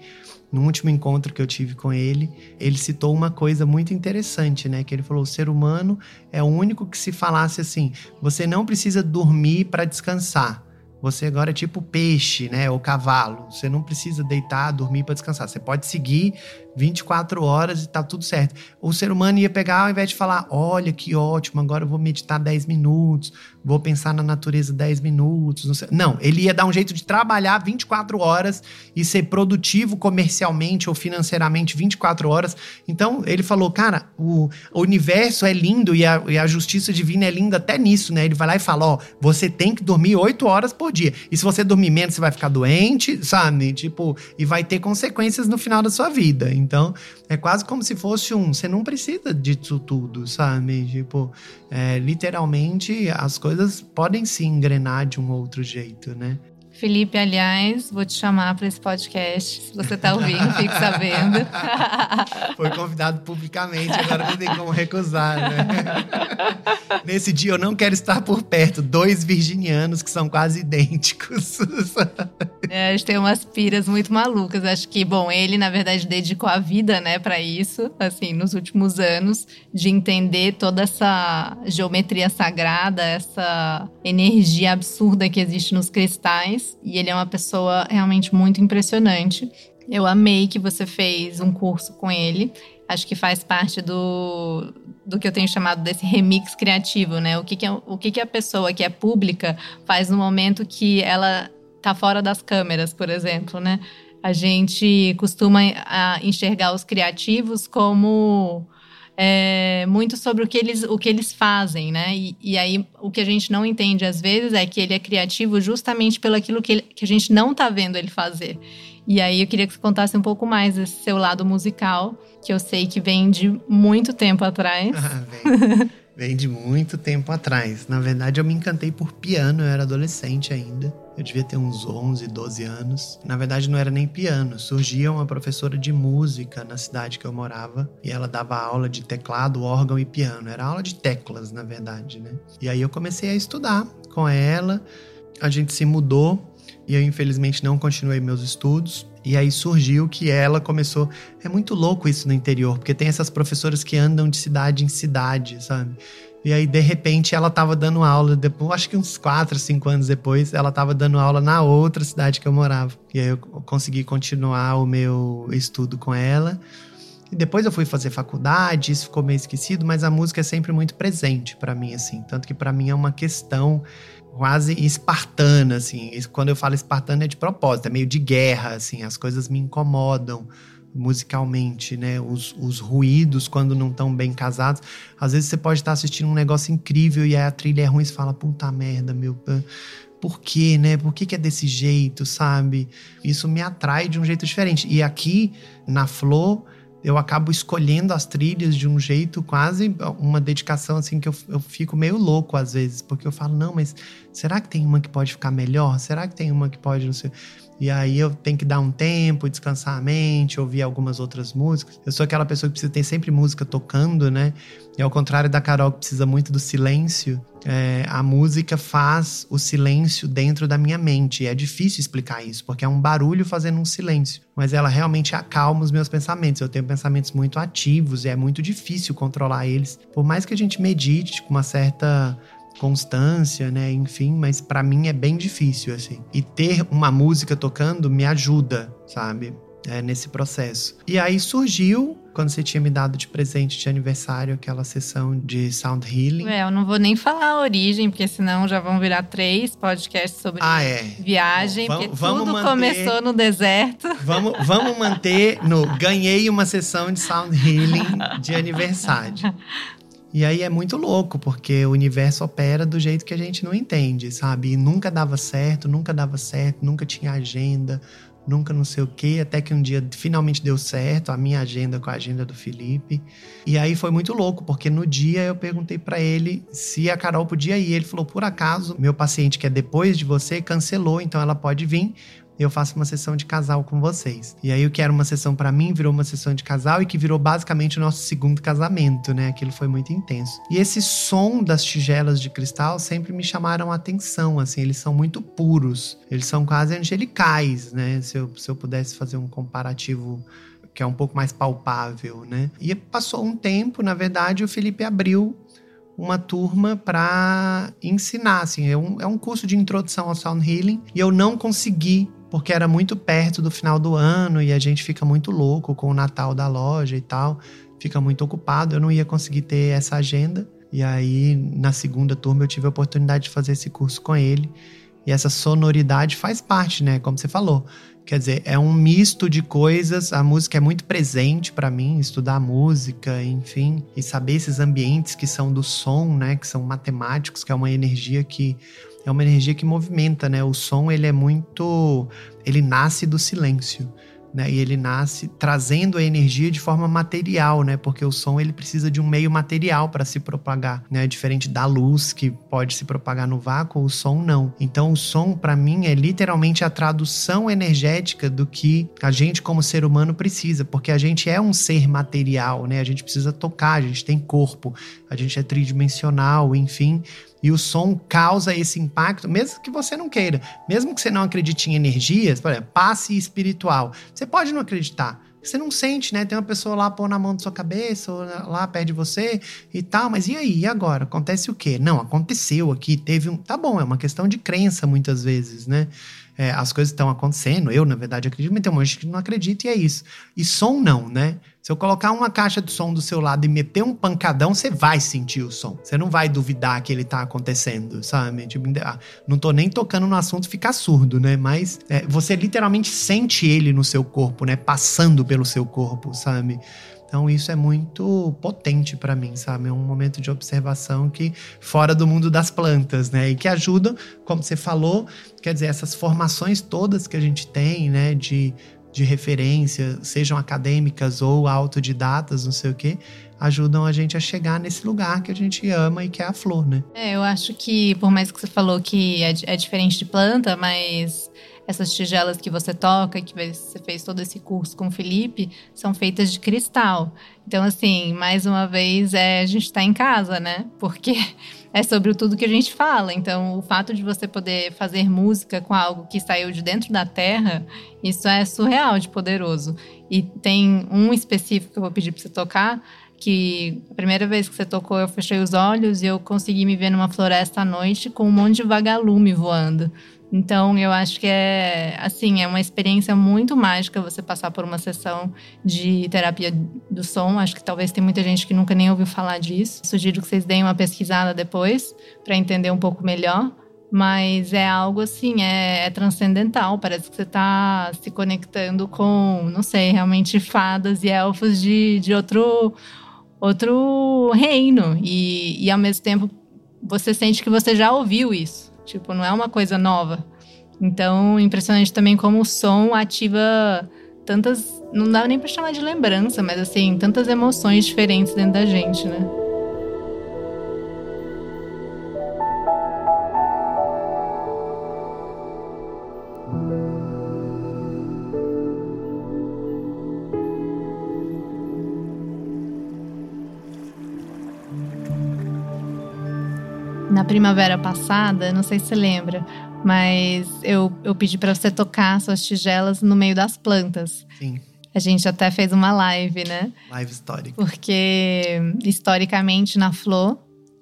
No último encontro que eu tive com ele, ele citou uma coisa muito interessante, né? Que ele falou: o ser humano é o único que se falasse assim: você não precisa dormir para descansar. Você agora é tipo peixe, né? Ou cavalo. Você não precisa deitar, dormir para descansar. Você pode seguir 24 horas e tá tudo certo. O ser humano ia pegar, ao invés de falar, olha que ótimo, agora eu vou meditar 10 minutos, vou pensar na natureza 10 minutos. Não, não, ele ia dar um jeito de trabalhar 24 horas e ser produtivo comercialmente ou financeiramente 24 horas. Então, ele falou, cara, o, o universo é lindo e a, e a, justiça divina é linda até nisso, né? Ele vai lá e fala, ó, você tem que dormir 8 horas por dia. E se você dormir menos, você vai ficar doente, sabe? Tipo, e vai ter consequências no final da sua vida. Então, é quase como se fosse um. Você não precisa disso tudo, sabe? Tipo, é, literalmente as coisas podem se engrenar de um outro jeito, né? Felipe, aliás, vou te chamar para esse podcast. Se você está ouvindo, (laughs) fique sabendo. Foi convidado publicamente, agora não tem como recusar, né? (laughs) Nesse dia eu não quero estar por perto. Dois virginianos que são quase idênticos. É, a gente tem umas piras muito malucas. Acho que, bom, ele, na verdade, dedicou a vida, né, para isso, assim, nos últimos anos, de entender toda essa geometria sagrada, essa energia absurda que existe nos cristais e ele é uma pessoa realmente muito impressionante. Eu amei que você fez um curso com ele. Acho que faz parte do, do que eu tenho chamado desse remix criativo, né? O que, que, é, o que, que a pessoa que é pública faz no momento que ela tá fora das câmeras, por exemplo, né? A gente costuma enxergar os criativos como é, muito sobre o que eles, o que eles fazem, né? E, e, aí o que a gente não entende às vezes é que ele é criativo justamente pelo aquilo que, ele, que a gente não tá vendo ele fazer. E aí eu queria que você contasse um pouco mais desse seu lado musical, que eu sei que vem de muito tempo atrás. Ah, (laughs) vem. Vem de muito tempo atrás. Na verdade, eu me encantei por piano, eu era adolescente ainda. Eu devia ter uns 11, 12 anos. Na verdade, não era nem piano. Surgia uma professora de música na cidade que eu morava e ela dava aula de teclado, órgão e piano. Era aula de teclas, na verdade, né? E aí eu comecei a estudar com ela. A gente se mudou e eu infelizmente não continuei meus estudos. E aí surgiu que ela começou. É muito louco isso no interior, porque tem essas professoras que andam de cidade em cidade, sabe? E aí, de repente, ela estava dando aula, depois, acho que uns 4, 5 anos depois, ela estava dando aula na outra cidade que eu morava. E aí eu consegui continuar o meu estudo com ela. E depois eu fui fazer faculdade, isso ficou meio esquecido, mas a música é sempre muito presente para mim, assim. Tanto que para mim é uma questão quase espartana, assim. Quando eu falo espartana é de propósito, é meio de guerra, assim. As coisas me incomodam musicalmente, né? Os, os ruídos, quando não estão bem casados. Às vezes você pode estar assistindo um negócio incrível e a trilha é ruim e você fala, puta merda, meu. Por quê, né? Por que, que é desse jeito, sabe? Isso me atrai de um jeito diferente. E aqui, na Flor eu acabo escolhendo as trilhas de um jeito quase uma dedicação assim que eu, eu fico meio louco às vezes, porque eu falo, não, mas será que tem uma que pode ficar melhor? Será que tem uma que pode, não sei. E aí eu tenho que dar um tempo, descansar a mente, ouvir algumas outras músicas. Eu sou aquela pessoa que precisa ter sempre música tocando, né? E ao contrário da Carol, que precisa muito do silêncio, é, a música faz o silêncio dentro da minha mente. E é difícil explicar isso, porque é um barulho fazendo um silêncio. Mas ela realmente acalma os meus pensamentos. Eu tenho pensamentos muito ativos e é muito difícil controlar eles. Por mais que a gente medite com uma certa constância, né? Enfim, mas para mim é bem difícil assim. E ter uma música tocando me ajuda, sabe? É, nesse processo. E aí surgiu quando você tinha me dado de presente de aniversário aquela sessão de sound healing. É, eu não vou nem falar a origem, porque senão já vão virar três podcasts sobre ah, é. viagem, Bom, vamos, porque tudo manter, começou no deserto. Vamos, vamos manter no ganhei uma sessão de sound healing de aniversário. (laughs) E aí é muito louco, porque o universo opera do jeito que a gente não entende, sabe? E nunca dava certo, nunca dava certo, nunca tinha agenda, nunca não sei o quê, até que um dia finalmente deu certo, a minha agenda com a agenda do Felipe. E aí foi muito louco, porque no dia eu perguntei para ele se a Carol podia ir. Ele falou: por acaso, meu paciente que é depois de você cancelou, então ela pode vir, eu faço uma sessão de casal com vocês. E aí o que era uma sessão para mim virou uma sessão de casal e que virou basicamente o nosso segundo casamento, né? Aquilo foi muito intenso. E esse som das tigelas de cristal sempre me chamaram a atenção, assim, eles são muito puros, eles são quase angelicais, né? Se eu, se eu pudesse fazer um comparativo que é um pouco mais palpável, né? E passou um tempo, na verdade, o Felipe abriu uma turma para ensinar, assim, é um, é um curso de introdução ao sound healing e eu não consegui porque era muito perto do final do ano e a gente fica muito louco com o Natal da loja e tal, fica muito ocupado. Eu não ia conseguir ter essa agenda. E aí, na segunda turma, eu tive a oportunidade de fazer esse curso com ele. E essa sonoridade faz parte, né? Como você falou. Quer dizer, é um misto de coisas. A música é muito presente para mim, estudar música, enfim, e saber esses ambientes que são do som, né? Que são matemáticos, que é uma energia que é uma energia que movimenta, né? O som ele é muito, ele nasce do silêncio né? E ele nasce trazendo a energia de forma material, né? Porque o som ele precisa de um meio material para se propagar, né? Diferente da luz que pode se propagar no vácuo, o som não. Então o som para mim é literalmente a tradução energética do que a gente como ser humano precisa, porque a gente é um ser material, né? A gente precisa tocar, a gente tem corpo, a gente é tridimensional, enfim. E o som causa esse impacto, mesmo que você não queira. Mesmo que você não acredite em energias, por exemplo, passe espiritual. Você pode não acreditar. Você não sente, né? Tem uma pessoa lá pôr na mão da sua cabeça, ou lá perto de você e tal, mas e aí? E agora? Acontece o quê? Não, aconteceu aqui, teve um. Tá bom, é uma questão de crença muitas vezes, né? É, as coisas estão acontecendo. Eu, na verdade, acredito, mas tem um monte que não acredita e é isso. E som não, né? Se eu colocar uma caixa de som do seu lado e meter um pancadão, você vai sentir o som. Você não vai duvidar que ele tá acontecendo, sabe? Tipo, ah, não tô nem tocando no assunto ficar surdo, né? Mas é, você literalmente sente ele no seu corpo, né? Passando pelo seu corpo, sabe? Então isso é muito potente para mim, sabe? É um momento de observação que fora do mundo das plantas, né? E que ajuda, como você falou, quer dizer, essas formações todas que a gente tem, né, de de referência, sejam acadêmicas ou autodidatas, não sei o quê, ajudam a gente a chegar nesse lugar que a gente ama e que é a flor, né? É, eu acho que, por mais que você falou que é, é diferente de planta, mas essas tigelas que você toca, que você fez todo esse curso com o Felipe, são feitas de cristal. Então, assim, mais uma vez, é, a gente está em casa, né? Porque (laughs) é sobre tudo que a gente fala. Então, o fato de você poder fazer música com algo que saiu de dentro da terra, isso é surreal de poderoso. E tem um específico que eu vou pedir para você tocar, que a primeira vez que você tocou, eu fechei os olhos e eu consegui me ver numa floresta à noite com um monte de vagalume voando. Então, eu acho que é assim, é uma experiência muito mágica você passar por uma sessão de terapia do som. Acho que talvez tem muita gente que nunca nem ouviu falar disso. Sugiro que vocês deem uma pesquisada depois para entender um pouco melhor. Mas é algo assim, é, é transcendental. Parece que você está se conectando com, não sei, realmente fadas e elfos de, de outro, outro reino. E, e ao mesmo tempo você sente que você já ouviu isso. Tipo, não é uma coisa nova. Então, impressionante também como o som ativa tantas. Não dá nem pra chamar de lembrança, mas assim, tantas emoções diferentes dentro da gente, né? Primavera passada, não sei se você lembra, mas eu, eu pedi para você tocar suas tigelas no meio das plantas. Sim. A gente até fez uma live, né? Live histórica. Porque, historicamente, na Flor,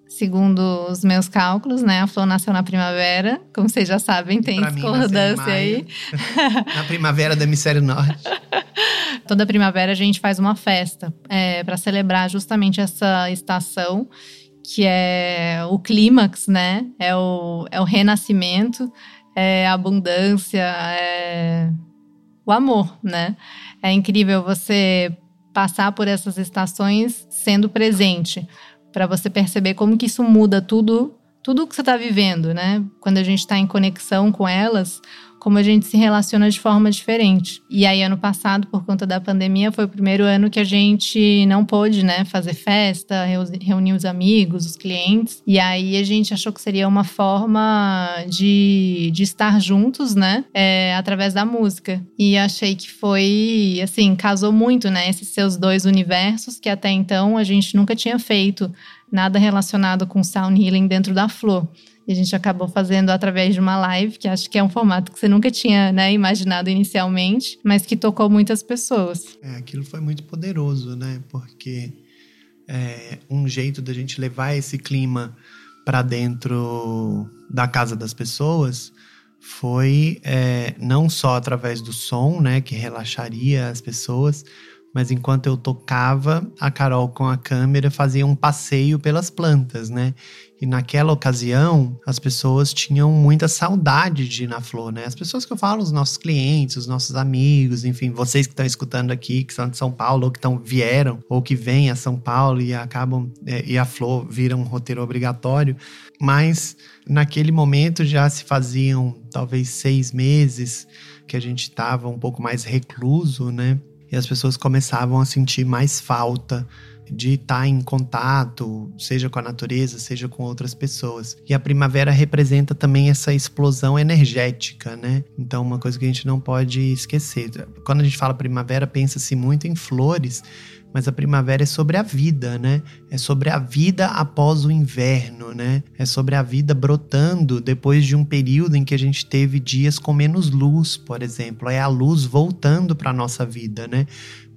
segundo os meus cálculos, né? A Flor nasceu na primavera. Como vocês já sabem, tem discordância aí. (laughs) na primavera do hemisfério norte. (laughs) toda primavera a gente faz uma festa é, para celebrar justamente essa estação que é o clímax, né? É o, é o renascimento, é a abundância, é o amor, né? É incrível você passar por essas estações sendo presente, para você perceber como que isso muda tudo, tudo que você está vivendo, né? Quando a gente está em conexão com elas, como a gente se relaciona de forma diferente. E aí, ano passado, por conta da pandemia, foi o primeiro ano que a gente não pôde, né, fazer festa, reunir os amigos, os clientes. E aí a gente achou que seria uma forma de, de estar juntos, né, é, através da música. E achei que foi, assim, casou muito, né, esses seus dois universos que até então a gente nunca tinha feito nada relacionado com sound healing dentro da Flor. E a gente acabou fazendo através de uma live, que acho que é um formato que você nunca tinha né, imaginado inicialmente, mas que tocou muitas pessoas. É, aquilo foi muito poderoso, né? Porque é um jeito da gente levar esse clima para dentro da casa das pessoas foi é, não só através do som, né, que relaxaria as pessoas, mas enquanto eu tocava, a Carol com a câmera fazia um passeio pelas plantas, né? E naquela ocasião, as pessoas tinham muita saudade de ir na Flor, né? As pessoas que eu falo, os nossos clientes, os nossos amigos, enfim, vocês que estão escutando aqui, que são de São Paulo, ou que estão, vieram, ou que vêm a São Paulo e acabam, é, e a Flor vira um roteiro obrigatório. Mas naquele momento já se faziam talvez seis meses que a gente estava um pouco mais recluso, né? E as pessoas começavam a sentir mais falta de estar em contato, seja com a natureza, seja com outras pessoas. E a primavera representa também essa explosão energética, né? Então, uma coisa que a gente não pode esquecer. Quando a gente fala primavera, pensa-se muito em flores, mas a primavera é sobre a vida, né? É sobre a vida após o inverno, né? É sobre a vida brotando depois de um período em que a gente teve dias com menos luz, por exemplo. É a luz voltando para nossa vida, né?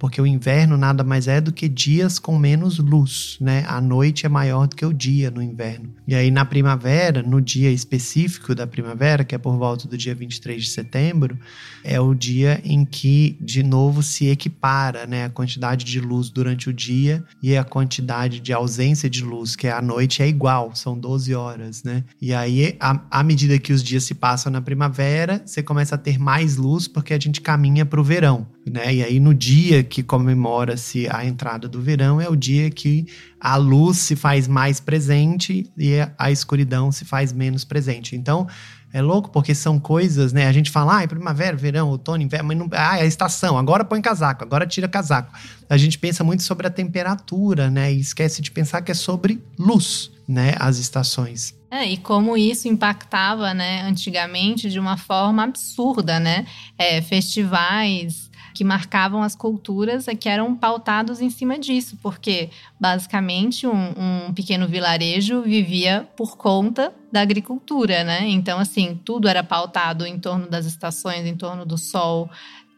Porque o inverno nada mais é do que dias com menos luz, né? A noite é maior do que o dia no inverno. E aí na primavera, no dia específico da primavera, que é por volta do dia 23 de setembro, é o dia em que de novo se equipara, né, a quantidade de luz durante o dia e a quantidade de ausência de luz, que é a noite é igual, são 12 horas, né? E aí à medida que os dias se passam na primavera, você começa a ter mais luz porque a gente caminha para o verão, né? E aí no dia que comemora-se a entrada do verão é o dia que a luz se faz mais presente e a escuridão se faz menos presente. Então, é louco porque são coisas, né? A gente fala, ah, é primavera, verão, outono, inverno, mas não, ah, é a estação, agora põe casaco, agora tira casaco. A gente pensa muito sobre a temperatura, né? E esquece de pensar que é sobre luz, né? As estações. É, e como isso impactava, né, antigamente de uma forma absurda, né? É, festivais, que marcavam as culturas é que eram pautados em cima disso, porque basicamente um, um pequeno vilarejo vivia por conta da agricultura, né? Então, assim, tudo era pautado em torno das estações, em torno do sol.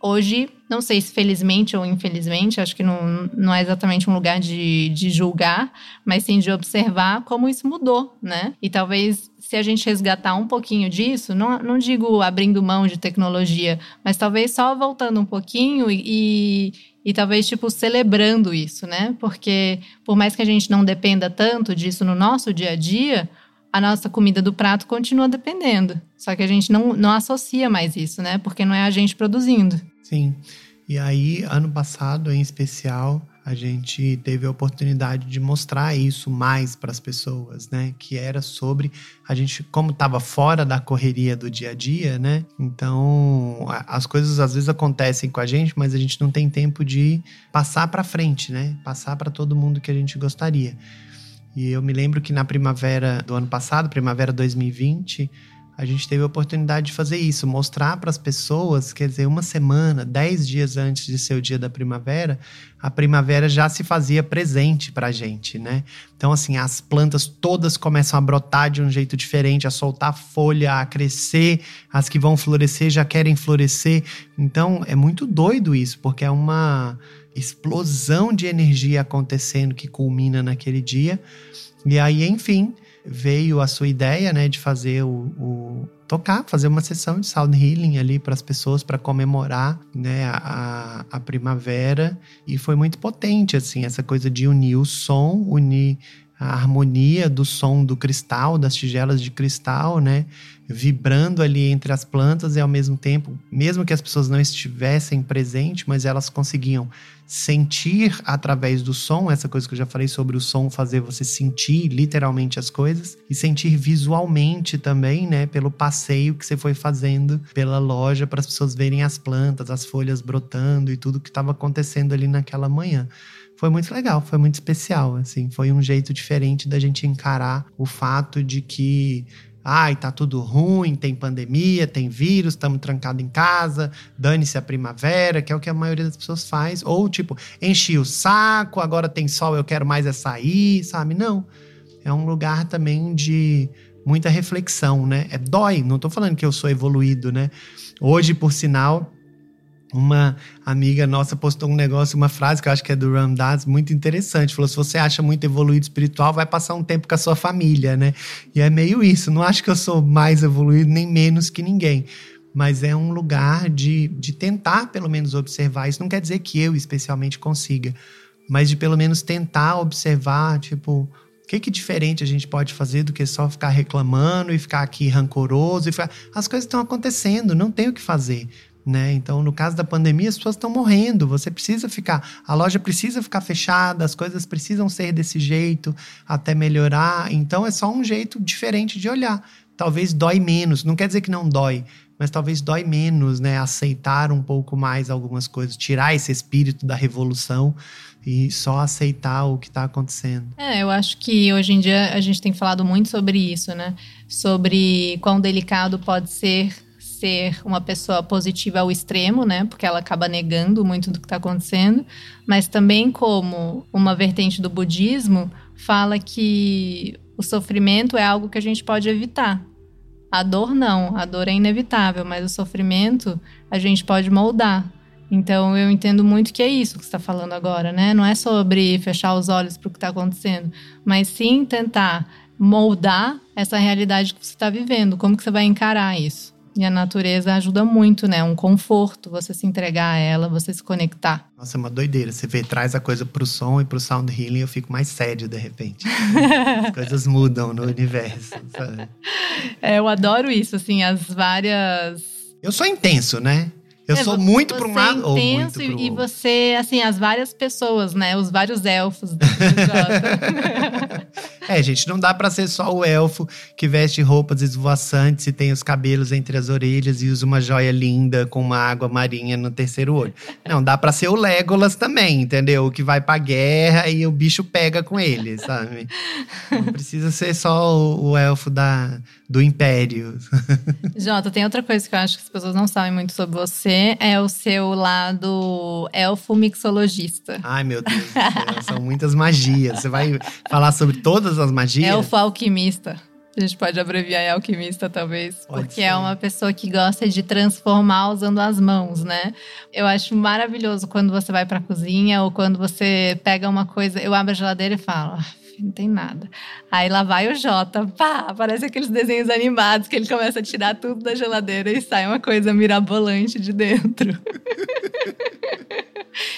Hoje, não sei se felizmente ou infelizmente, acho que não, não é exatamente um lugar de, de julgar, mas sim de observar como isso mudou, né? E talvez se a gente resgatar um pouquinho disso, não, não digo abrindo mão de tecnologia, mas talvez só voltando um pouquinho e, e, talvez, tipo, celebrando isso, né? Porque por mais que a gente não dependa tanto disso no nosso dia a dia, a nossa comida do prato continua dependendo. Só que a gente não, não associa mais isso, né? Porque não é a gente produzindo. Sim. E aí, ano passado, em especial, a gente teve a oportunidade de mostrar isso mais para as pessoas, né? Que era sobre a gente, como estava fora da correria do dia a dia, né? Então as coisas às vezes acontecem com a gente, mas a gente não tem tempo de passar para frente, né? Passar para todo mundo que a gente gostaria. E eu me lembro que na primavera do ano passado, primavera 2020 a gente teve a oportunidade de fazer isso, mostrar para as pessoas, quer dizer, uma semana, dez dias antes de ser o dia da primavera, a primavera já se fazia presente para a gente, né? Então, assim, as plantas todas começam a brotar de um jeito diferente, a soltar folha, a crescer, as que vão florescer já querem florescer. Então, é muito doido isso, porque é uma explosão de energia acontecendo que culmina naquele dia. E aí, enfim, veio a sua ideia, né, de fazer o, o, tocar, fazer uma sessão de sound healing ali para as pessoas para comemorar, né, a, a primavera. E foi muito potente assim essa coisa de unir o som, unir a harmonia do som do cristal, das tigelas de cristal, né? Vibrando ali entre as plantas e ao mesmo tempo, mesmo que as pessoas não estivessem presentes, mas elas conseguiam sentir através do som, essa coisa que eu já falei sobre o som fazer você sentir literalmente as coisas e sentir visualmente também, né, pelo passeio que você foi fazendo pela loja para as pessoas verem as plantas, as folhas brotando e tudo que estava acontecendo ali naquela manhã foi muito legal, foi muito especial, assim, foi um jeito diferente da gente encarar o fato de que ai, tá tudo ruim, tem pandemia, tem vírus, estamos trancados em casa, dane-se a primavera, que é o que a maioria das pessoas faz, ou tipo, enchi o saco, agora tem sol, eu quero mais é sair, sabe? Não. É um lugar também de muita reflexão, né? É dói, não tô falando que eu sou evoluído, né? Hoje, por sinal, uma amiga nossa postou um negócio, uma frase que eu acho que é do Ram Dass, muito interessante. Falou: se você acha muito evoluído espiritual, vai passar um tempo com a sua família, né? E é meio isso. Não acho que eu sou mais evoluído nem menos que ninguém. Mas é um lugar de, de tentar, pelo menos, observar. Isso não quer dizer que eu especialmente consiga, mas de pelo menos tentar observar, tipo, o que, que diferente a gente pode fazer do que só ficar reclamando e ficar aqui rancoroso? E ficar... As coisas estão acontecendo, não tem o que fazer. Né? Então, no caso da pandemia, as pessoas estão morrendo. Você precisa ficar, a loja precisa ficar fechada, as coisas precisam ser desse jeito até melhorar. Então, é só um jeito diferente de olhar. Talvez dói menos. Não quer dizer que não dói, mas talvez dói menos, né? Aceitar um pouco mais algumas coisas, tirar esse espírito da revolução e só aceitar o que está acontecendo. É, eu acho que hoje em dia a gente tem falado muito sobre isso, né? Sobre quão delicado pode ser ser uma pessoa positiva ao extremo, né? Porque ela acaba negando muito do que está acontecendo, mas também como uma vertente do budismo fala que o sofrimento é algo que a gente pode evitar. A dor não, a dor é inevitável, mas o sofrimento a gente pode moldar. Então eu entendo muito que é isso que está falando agora, né? Não é sobre fechar os olhos para o que está acontecendo, mas sim tentar moldar essa realidade que você está vivendo. Como que você vai encarar isso? E a natureza ajuda muito, né? Um conforto, você se entregar a ela, você se conectar. Nossa, é uma doideira. Você vê, traz a coisa pro som e pro sound healing, eu fico mais sério de repente. (laughs) As coisas mudam no universo, sabe? É, eu adoro isso, assim, as várias. Eu sou intenso, né? Eu é, sou muito para um lado é ou muito pro e você, assim, as várias pessoas, né? Os vários elfos do (laughs) É, gente, não dá para ser só o elfo que veste roupas esvoaçantes e tem os cabelos entre as orelhas e usa uma joia linda com uma água marinha no terceiro olho. Não, dá para ser o Legolas também, entendeu? O que vai pra guerra e o bicho pega com ele, sabe? Não precisa ser só o, o elfo da, do império. Jota, tem outra coisa que eu acho que as pessoas não sabem muito sobre você, é o seu lado elfo mixologista. Ai, meu Deus, são muitas magias. Você vai falar sobre todas as magias? Elfo alquimista. A gente pode abreviar em alquimista, talvez. Pode porque é ser. é uma pessoa que gosta de transformar usando as mãos, né? Eu acho maravilhoso quando você vai pra cozinha ou quando você pega uma coisa. Eu abro a geladeira e falo. Não tem nada. Aí lá vai o Jota, pá, aparece aqueles desenhos animados que ele começa a tirar tudo da geladeira e sai uma coisa mirabolante de dentro. (laughs)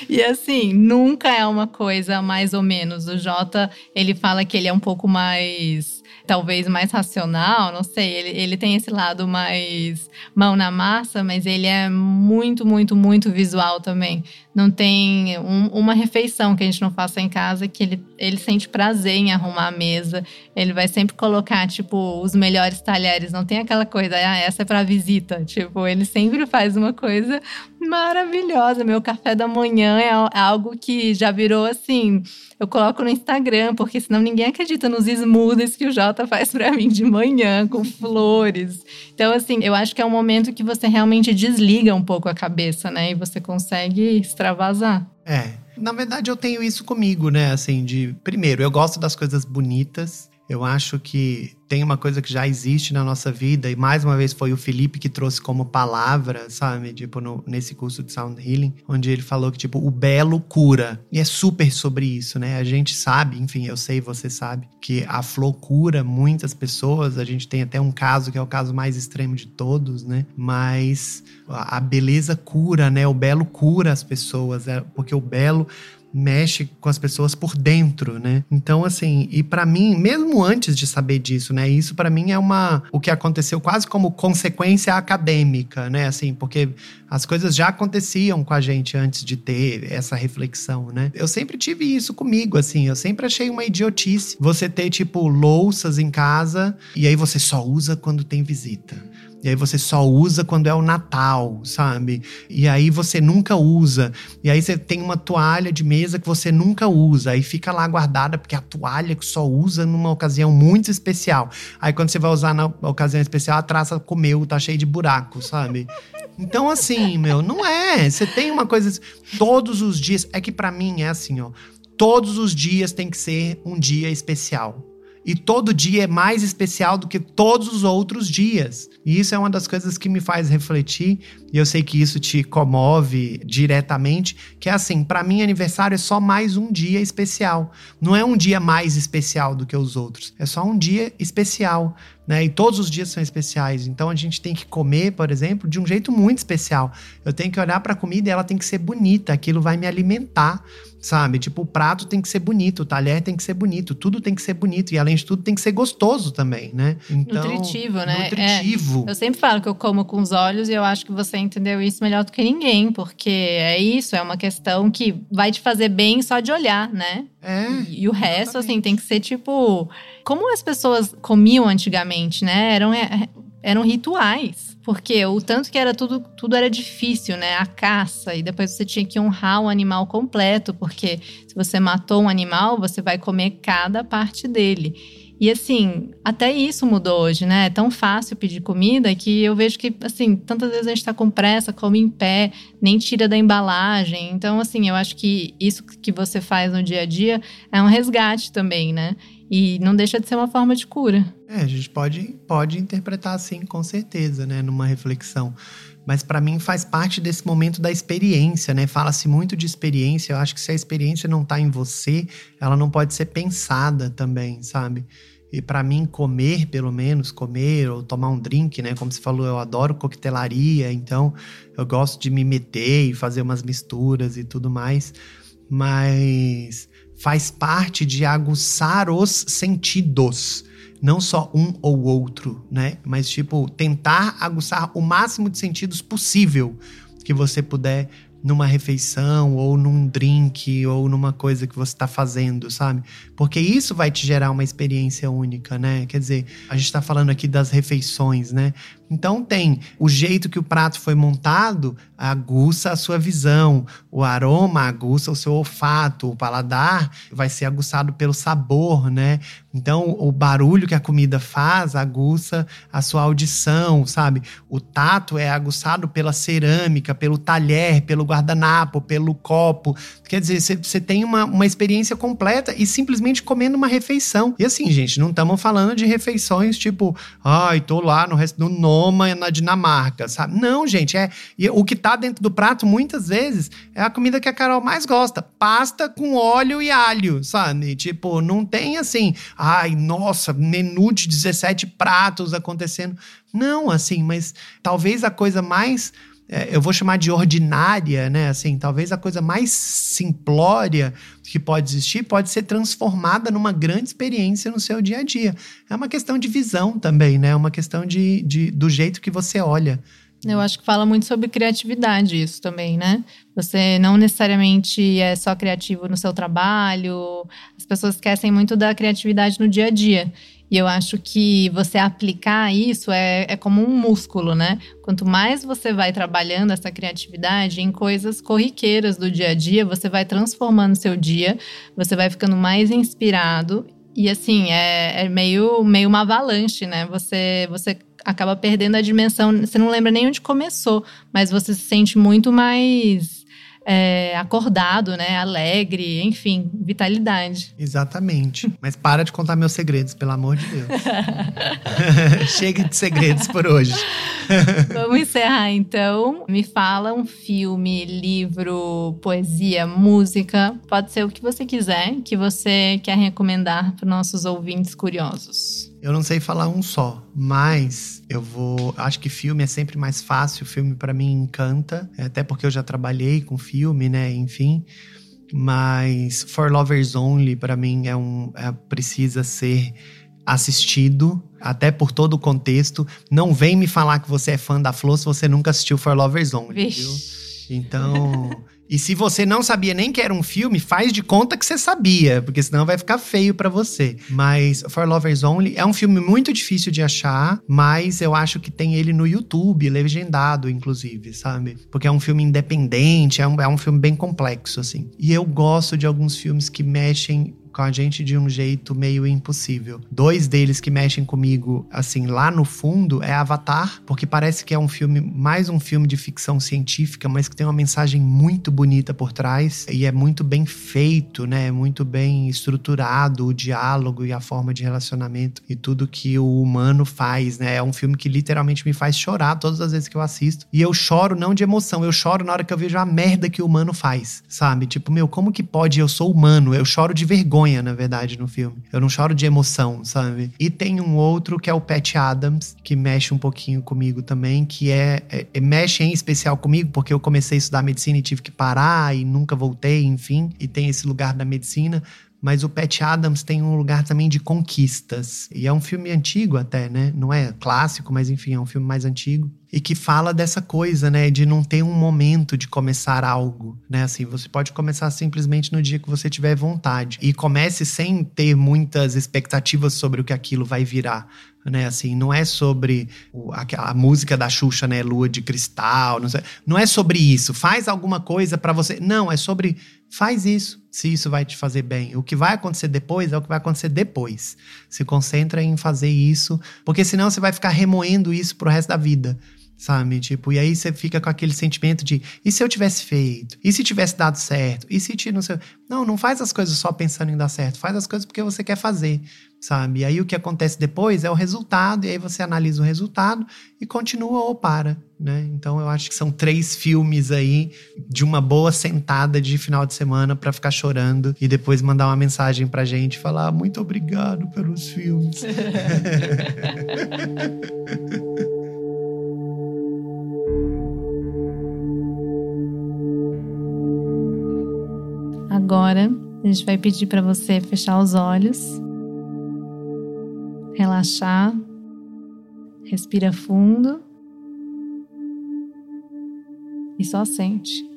E assim, nunca é uma coisa mais ou menos. O Jota, ele fala que ele é um pouco mais talvez mais racional, não sei. Ele, ele tem esse lado mais mão na massa, mas ele é muito, muito, muito visual também. Não tem um, uma refeição que a gente não faça em casa que ele, ele sente prazer em arrumar a mesa. Ele vai sempre colocar, tipo, os melhores talheres. Não tem aquela coisa, ah, essa é para visita. Tipo, ele sempre faz uma coisa maravilhosa. Meu café da manhã é algo que já virou assim eu coloco no Instagram, porque senão ninguém acredita nos smoothies que o Jota faz para mim de manhã, com flores. Então, assim, eu acho que é um momento que você realmente desliga um pouco a cabeça, né? E você consegue extravasar. É. Na verdade, eu tenho isso comigo, né? Assim, de. Primeiro, eu gosto das coisas bonitas. Eu acho que tem uma coisa que já existe na nossa vida, e mais uma vez foi o Felipe que trouxe como palavra, sabe? Tipo, no, nesse curso de Sound Healing, onde ele falou que, tipo, o belo cura. E é super sobre isso, né? A gente sabe, enfim, eu sei, você sabe, que a flor cura muitas pessoas. A gente tem até um caso que é o caso mais extremo de todos, né? Mas a beleza cura, né? O belo cura as pessoas, é, porque o belo mexe com as pessoas por dentro, né? Então, assim, e para mim, mesmo antes de saber disso, né? Isso para mim é uma o que aconteceu quase como consequência acadêmica, né? Assim, porque as coisas já aconteciam com a gente antes de ter essa reflexão, né? Eu sempre tive isso comigo, assim, eu sempre achei uma idiotice você ter tipo louças em casa e aí você só usa quando tem visita. E aí você só usa quando é o Natal, sabe? E aí você nunca usa. E aí você tem uma toalha de mesa que você nunca usa. Aí fica lá guardada, porque é a toalha que só usa numa ocasião muito especial. Aí quando você vai usar na ocasião especial, a traça comeu, tá cheio de buraco, sabe? Então, assim, meu, não é. Você tem uma coisa. Todos os dias. É que para mim é assim, ó. Todos os dias tem que ser um dia especial. E todo dia é mais especial do que todos os outros dias. E isso é uma das coisas que me faz refletir, e eu sei que isso te comove diretamente, que é assim, para mim aniversário é só mais um dia especial. Não é um dia mais especial do que os outros, é só um dia especial. Né? E todos os dias são especiais. Então a gente tem que comer, por exemplo, de um jeito muito especial. Eu tenho que olhar para a comida e ela tem que ser bonita, aquilo vai me alimentar sabe? Tipo, o prato tem que ser bonito, o talher tem que ser bonito, tudo tem que ser bonito e além de tudo tem que ser gostoso também, né? Então, nutritivo, né? Nutritivo. É, eu sempre falo que eu como com os olhos e eu acho que você entendeu isso melhor do que ninguém, porque é isso, é uma questão que vai te fazer bem só de olhar, né? É. E, e o resto, exatamente. assim, tem que ser tipo. Como as pessoas comiam antigamente, né? Eram, é, eram rituais. Porque o tanto que era tudo, tudo era difícil, né? A caça, e depois você tinha que honrar o animal completo, porque se você matou um animal, você vai comer cada parte dele. E assim, até isso mudou hoje, né? É tão fácil pedir comida que eu vejo que, assim, tantas vezes a gente tá com pressa, come em pé, nem tira da embalagem. Então, assim, eu acho que isso que você faz no dia a dia é um resgate também, né? E não deixa de ser uma forma de cura. É, a gente pode, pode interpretar assim, com certeza, né? Numa reflexão. Mas para mim faz parte desse momento da experiência, né? Fala-se muito de experiência. Eu acho que se a experiência não está em você, ela não pode ser pensada também, sabe? E para mim, comer, pelo menos, comer ou tomar um drink, né? Como você falou, eu adoro coquetelaria, então eu gosto de me meter e fazer umas misturas e tudo mais. Mas faz parte de aguçar os sentidos. Não só um ou outro, né? Mas, tipo, tentar aguçar o máximo de sentidos possível que você puder numa refeição ou num drink ou numa coisa que você está fazendo, sabe? Porque isso vai te gerar uma experiência única, né? Quer dizer, a gente está falando aqui das refeições, né? Então tem o jeito que o prato foi montado, aguça a sua visão, o aroma aguça o seu olfato, o paladar vai ser aguçado pelo sabor, né? Então o barulho que a comida faz aguça a sua audição, sabe? O tato é aguçado pela cerâmica, pelo talher, pelo guardanapo, pelo copo. Quer dizer, você tem uma, uma experiência completa e simplesmente comendo uma refeição. E assim, gente, não estamos falando de refeições tipo, ai, tô lá no resto do Noma na Dinamarca, sabe? Não, gente, é o que tá dentro do prato muitas vezes é a comida que a Carol mais gosta, pasta com óleo e alho, sabe? Tipo, não tem assim, ai, nossa, menu de 17 pratos acontecendo. Não, assim, mas talvez a coisa mais eu vou chamar de ordinária, né? Assim, talvez a coisa mais simplória que pode existir pode ser transformada numa grande experiência no seu dia a dia. É uma questão de visão também, né? É uma questão de, de, do jeito que você olha. Eu acho que fala muito sobre criatividade isso também, né? Você não necessariamente é só criativo no seu trabalho. As pessoas esquecem muito da criatividade no dia a dia. E eu acho que você aplicar isso é, é como um músculo, né? Quanto mais você vai trabalhando essa criatividade em coisas corriqueiras do dia a dia, você vai transformando seu dia, você vai ficando mais inspirado. E assim, é, é meio, meio uma avalanche, né? Você, você acaba perdendo a dimensão. Você não lembra nem onde começou, mas você se sente muito mais é, acordado, né? Alegre, enfim, vitalidade. Exatamente. Mas para de contar meus segredos, pelo amor de Deus. (laughs) Chega de segredos por hoje. Vamos encerrar então. Me fala um filme, livro, poesia, música. Pode ser o que você quiser, que você quer recomendar para nossos ouvintes curiosos. Eu não sei falar um só, mas eu vou. Acho que filme é sempre mais fácil. O filme para mim encanta, até porque eu já trabalhei com filme, né? Enfim. Mas For Lovers Only para mim é um é, precisa ser assistido, até por todo o contexto. Não vem me falar que você é fã da Flor se você nunca assistiu For Lovers Only, Vixe. viu? Então, e se você não sabia nem que era um filme, faz de conta que você sabia, porque senão vai ficar feio para você. Mas For Lovers Only é um filme muito difícil de achar, mas eu acho que tem ele no YouTube, legendado, inclusive, sabe? Porque é um filme independente, é um, é um filme bem complexo, assim. E eu gosto de alguns filmes que mexem com a gente de um jeito meio impossível. Dois deles que mexem comigo, assim, lá no fundo, é Avatar, porque parece que é um filme, mais um filme de ficção científica, mas que tem uma mensagem muito bonita por trás e é muito bem feito, né? É muito bem estruturado o diálogo e a forma de relacionamento e tudo que o humano faz, né? É um filme que literalmente me faz chorar todas as vezes que eu assisto. E eu choro não de emoção, eu choro na hora que eu vejo a merda que o humano faz, sabe? Tipo, meu, como que pode? Eu sou humano, eu choro de vergonha vergonha, na verdade, no filme. Eu não choro de emoção, sabe? E tem um outro que é o Pat Adams, que mexe um pouquinho comigo também, que é, é, é mexe em especial comigo, porque eu comecei a estudar medicina e tive que parar e nunca voltei, enfim, e tem esse lugar da medicina, mas o Pat Adams tem um lugar também de conquistas. E é um filme antigo até, né? Não é clássico, mas enfim, é um filme mais antigo. E que fala dessa coisa, né? De não ter um momento de começar algo, né? Assim, você pode começar simplesmente no dia que você tiver vontade. E comece sem ter muitas expectativas sobre o que aquilo vai virar né? Assim, não é sobre o, música da Xuxa, né? Lua de cristal, não, sei, não é sobre isso. Faz alguma coisa para você. Não, é sobre faz isso, se isso vai te fazer bem. O que vai acontecer depois é o que vai acontecer depois. Se concentra em fazer isso, porque senão você vai ficar remoendo isso pro resto da vida sabe? Tipo, e aí você fica com aquele sentimento de e se eu tivesse feito? E se tivesse dado certo? E se te não sei. Não, não faz as coisas só pensando em dar certo, faz as coisas porque você quer fazer, sabe? Aí o que acontece depois é o resultado, e aí você analisa o resultado e continua ou para, né? Então eu acho que são três filmes aí de uma boa sentada de final de semana para ficar chorando e depois mandar uma mensagem pra gente falar muito obrigado pelos filmes. (laughs) Agora, a gente vai pedir para você fechar os olhos, relaxar, respira fundo e só sente.